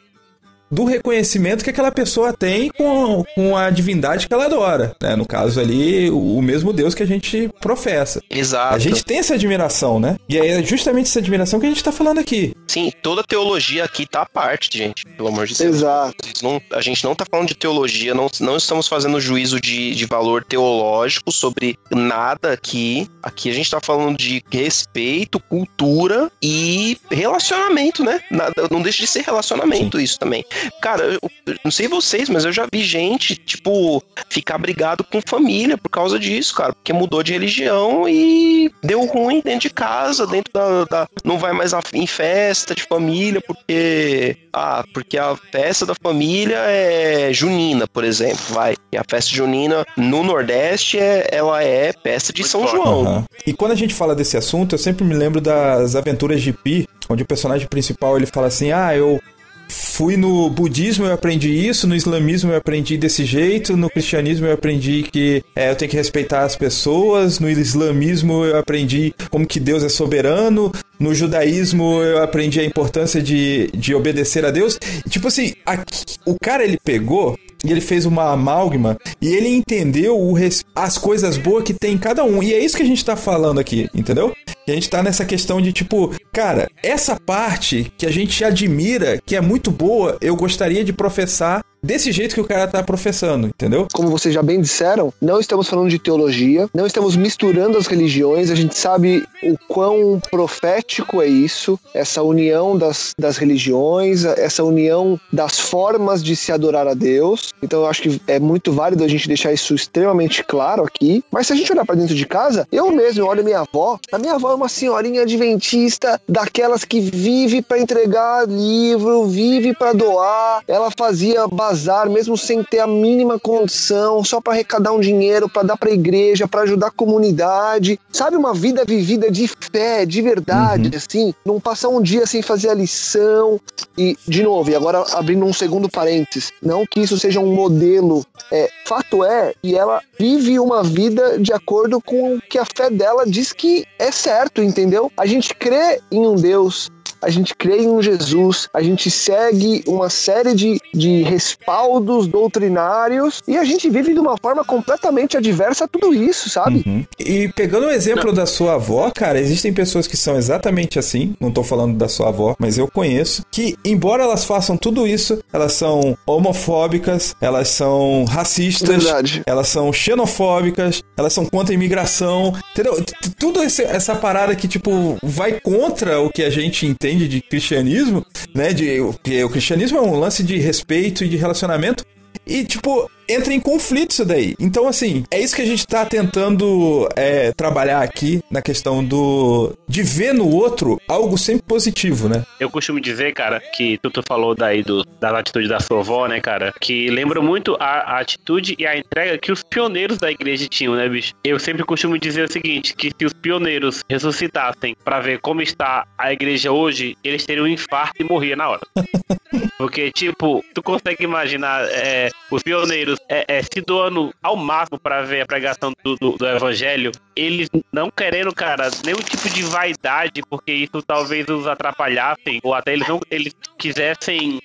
do reconhecimento que aquela pessoa tem com, com a divindade que ela adora. Né? No caso ali, o o mesmo Deus que a gente professa. Exato. A gente tem essa admiração, né? E é justamente essa admiração que a gente tá falando aqui. Sim, toda teologia aqui tá à parte, gente. Pelo amor de Deus. Exato. Não- a gente não tá falando de teologia, não, não estamos fazendo juízo de, de valor teológico sobre nada aqui. Aqui a gente tá falando de respeito, cultura e relacionamento, né? Nada, não deixa de ser relacionamento isso também. Cara, eu, não sei vocês, mas eu já vi gente, tipo, ficar brigado com família por causa disso, cara. Porque mudou de religião e deu ruim dentro de casa, dentro da. da- não vai mais a- em festa de família, porque. Ah, porque a festa da família é junina, por exemplo, vai. E a festa junina no Nordeste, é, ela é festa de São João. Aham. E quando a gente fala desse assunto, eu sempre me lembro das aventuras de Pi, onde o personagem principal ele fala assim: "Ah, eu fui no budismo eu aprendi isso, no islamismo eu aprendi desse jeito, no cristianismo eu aprendi que é, eu tenho que respeitar as pessoas, no islamismo eu aprendi como que Deus é soberano, no judaísmo eu aprendi a importância de, de obedecer a Deus. Tipo assim, aqui- o cara ele pegou e ele fez uma amálgama e ele entendeu o as coisas boas que tem em cada um. E é isso que a gente tá falando aqui, entendeu? E a gente tá nessa questão de tipo, cara, essa parte que a gente admira, que é muito boa, eu gostaria de professar desse jeito que o cara tá professando, entendeu? Como vocês já bem disseram, não estamos falando de teologia, não estamos misturando as religiões, a gente sabe o quão profético é isso, essa união das, das religiões, essa união das formas de se adorar a Deus. Então eu acho que é muito válido a gente deixar isso extremamente claro aqui. Mas se a gente olhar para dentro de casa, eu mesmo olho minha avó, a minha avó é uma senhorinha adventista, daquelas que vive para entregar livro, vive para doar. Ela fazia bazar, mesmo sem ter a mínima condição, só para arrecadar um dinheiro, para dar para a igreja, para ajudar a comunidade. Sabe, uma vida vivida de fé, de verdade, assim. Não passar um dia sem fazer a lição. E, de novo, e agora abrindo um segundo parênteses, não que isso seja um modelo. É, fato é que ela vive uma vida de acordo com o que a fé dela diz que é certo, entendeu? A gente crê em um Deus a gente crê em um Jesus, a gente segue uma série de, de respaldos doutrinários e a gente vive de uma forma completamente adversa a tudo isso, sabe? Uhum. E pegando o exemplo da sua avó, cara, existem pessoas que são exatamente assim, não tô falando da sua avó, mas eu conheço, que embora elas façam tudo isso, elas são homofóbicas, elas são racistas, Verdade. elas são xenofóbicas, elas são contra a imigração, entendeu? Tudo essa parada que, tipo, vai contra o que a gente entende de cristianismo, né? De, porque o cristianismo é um lance de respeito e de relacionamento. E, tipo, entra em conflito isso daí. Então, assim, é isso que a gente tá tentando é, trabalhar aqui na questão do. de ver no outro algo sempre positivo, né? Eu costumo dizer, cara, que tu, tu falou daí do, das atitudes da sua avó, né, cara? Que lembra muito a, a atitude e a entrega que os pioneiros da igreja tinham, né, bicho? Eu sempre costumo dizer o seguinte: que se os pioneiros ressuscitassem pra ver como está a igreja hoje, eles teriam um infarto e morria na hora. <laughs> Porque, tipo, tu consegue imaginar é, os pioneiros é, é, se doando ao máximo pra ver a pregação do, do, do evangelho, eles não querendo, cara, nenhum tipo de vaidade, porque isso talvez os atrapalhassem, ou até eles não eles quisessem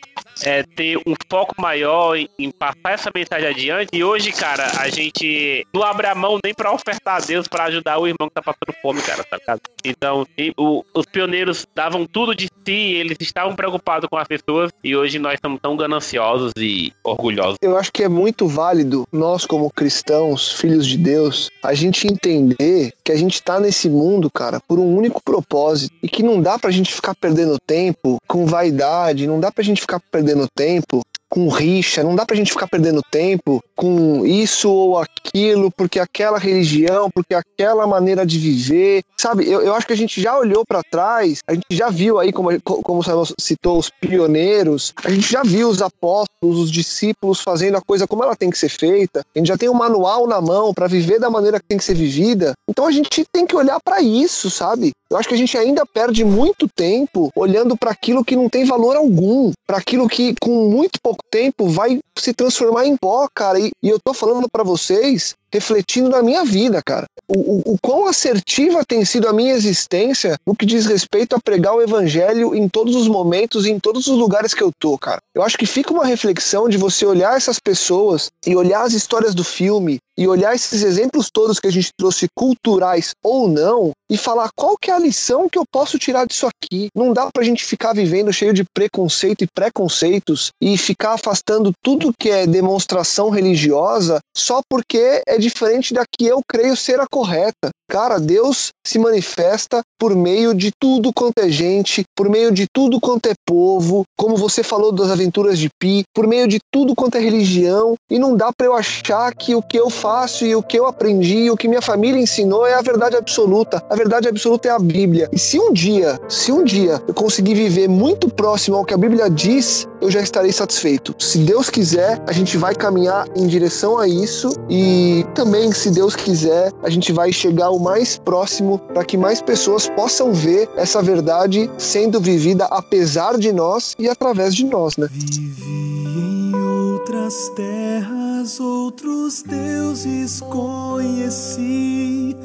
é, ter um foco maior em, em passar essa mensagem adiante. E hoje, cara, a gente não abre a mão nem pra ofertar a Deus pra ajudar o irmão que tá passando fome, cara, tá ligado? Então, e o- os pioneiros davam tudo de si, eles estavam preocupados com as pessoas, e hoje nós estamos tão gananciosos e orgulhosos. Eu acho que é muito válido nós, como cristãos, filhos de Deus, a gente entender que a gente tá nesse mundo, cara, por um único propósito e que não dá pra gente ficar perdendo tempo com vaidade, não dá pra gente ficar perdendo tempo com rixa, não dá pra gente ficar perdendo tempo com isso ou aquilo, porque aquela religião, porque aquela maneira de viver, sabe? Eu, eu acho que a gente já olhou pra trás, a gente já viu aí, como, como Samuel citou, os pioneiros, a gente já viu os apóstolos, os discípulos fazendo a coisa como ela tem que ser feita, a gente já tem um manual na mão pra viver da maneira que tem que ser vivida, então a gente tem que olhar pra isso, sabe? Eu acho que a gente ainda perde muito tempo olhando pra aquilo que não tem valor algum, pra aquilo que com muito pouco tempo vai se transformar em pó, cara. E, e eu tô falando pra vocês refletindo na minha vida, cara. O, o, o quão assertiva tem sido a minha existência no que diz respeito a pregar o evangelho em todos os momentos e em todos os lugares que eu tô, cara. Eu acho que fica uma reflexão de você olhar essas pessoas e olhar as histórias do filme e olhar esses exemplos todos que a gente trouxe, culturais ou não, e falar qual que é a lição que eu posso tirar disso aqui. Não dá pra gente ficar vivendo cheio de preconceito e preconceitos e ficar afastando tudo que é demonstração religiosa só porque é diferente da que eu creio ser a correta. Cara, Deus se manifesta por meio de tudo quanto é gente, por meio de tudo quanto é povo, como você falou das aventuras de Pi, por meio de tudo quanto é religião, e não dá pra eu achar que o que eu faço e o que eu aprendi e o que minha família ensinou é a verdade absoluta. A verdade absoluta é a Bíblia. E se um dia, se um dia eu conseguir viver muito próximo ao que a Bíblia diz, eu já estarei satisfeito. Se Deus quiser, a gente vai caminhar em direção a isso e também, se Deus quiser, a gente vai chegar o mais próximo para que mais pessoas possam ver essa verdade sendo vivida apesar de nós e através de nós, né? Em outras terras, outros deuses conheci.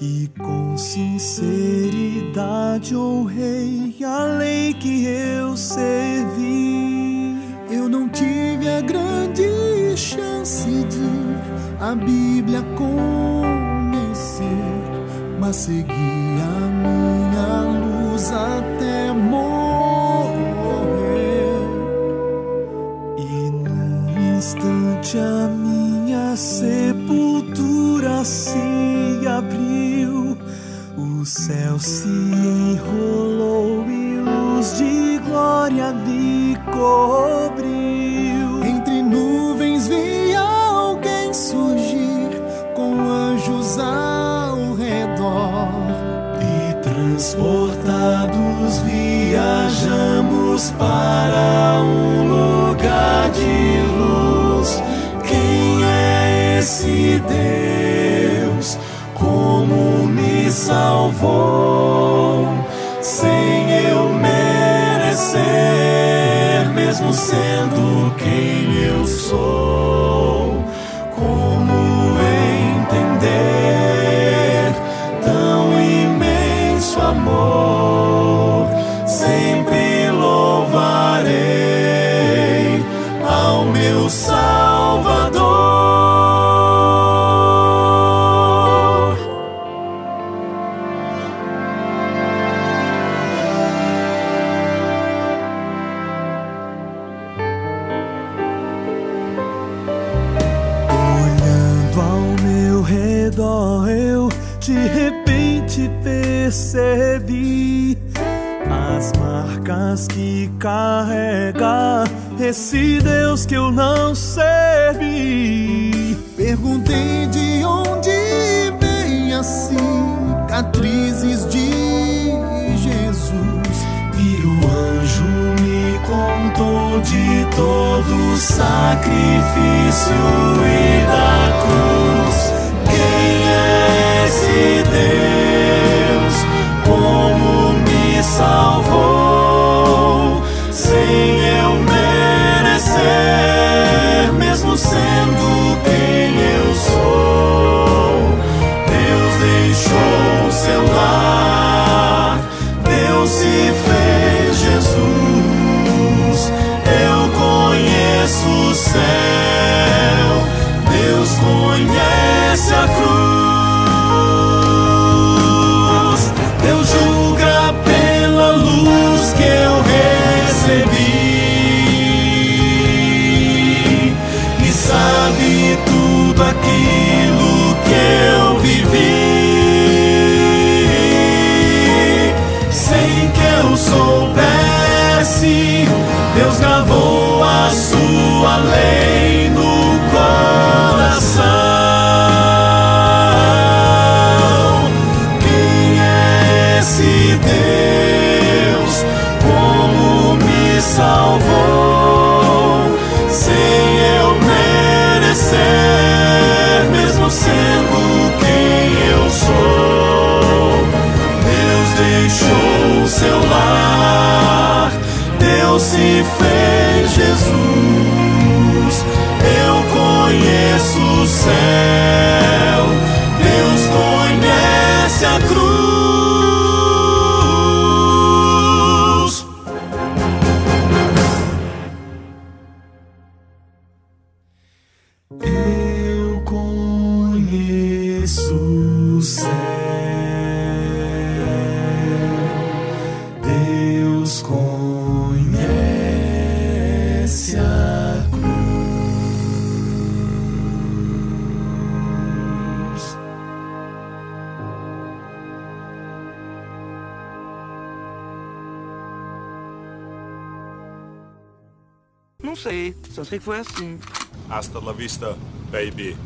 E com sinceridade honrei a lei que eu servi. Eu não tive a grande chance de a Bíblia conhecer, mas segui a minha luz até morrer. E num instante a minha sepultura se abriu, o céu se enrolou e luz de glória me cobriu. Entre nuvens vi alguém surgir com anjos e Transportados viajamos para um lugar de luz. Quem é esse Deus? Como me salvou? Sem eu merecer, mesmo sendo quem eu sou. Que carrega esse Deus que eu não servi. Perguntei de onde vem as cicatrizes de Jesus. E o anjo me contou de todo o sacrifício e da cruz. Quem é esse Deus? Conhece a cruz. Se fez Jesus. Eu conheço o céu, foi assim. Hasta la vista, baby.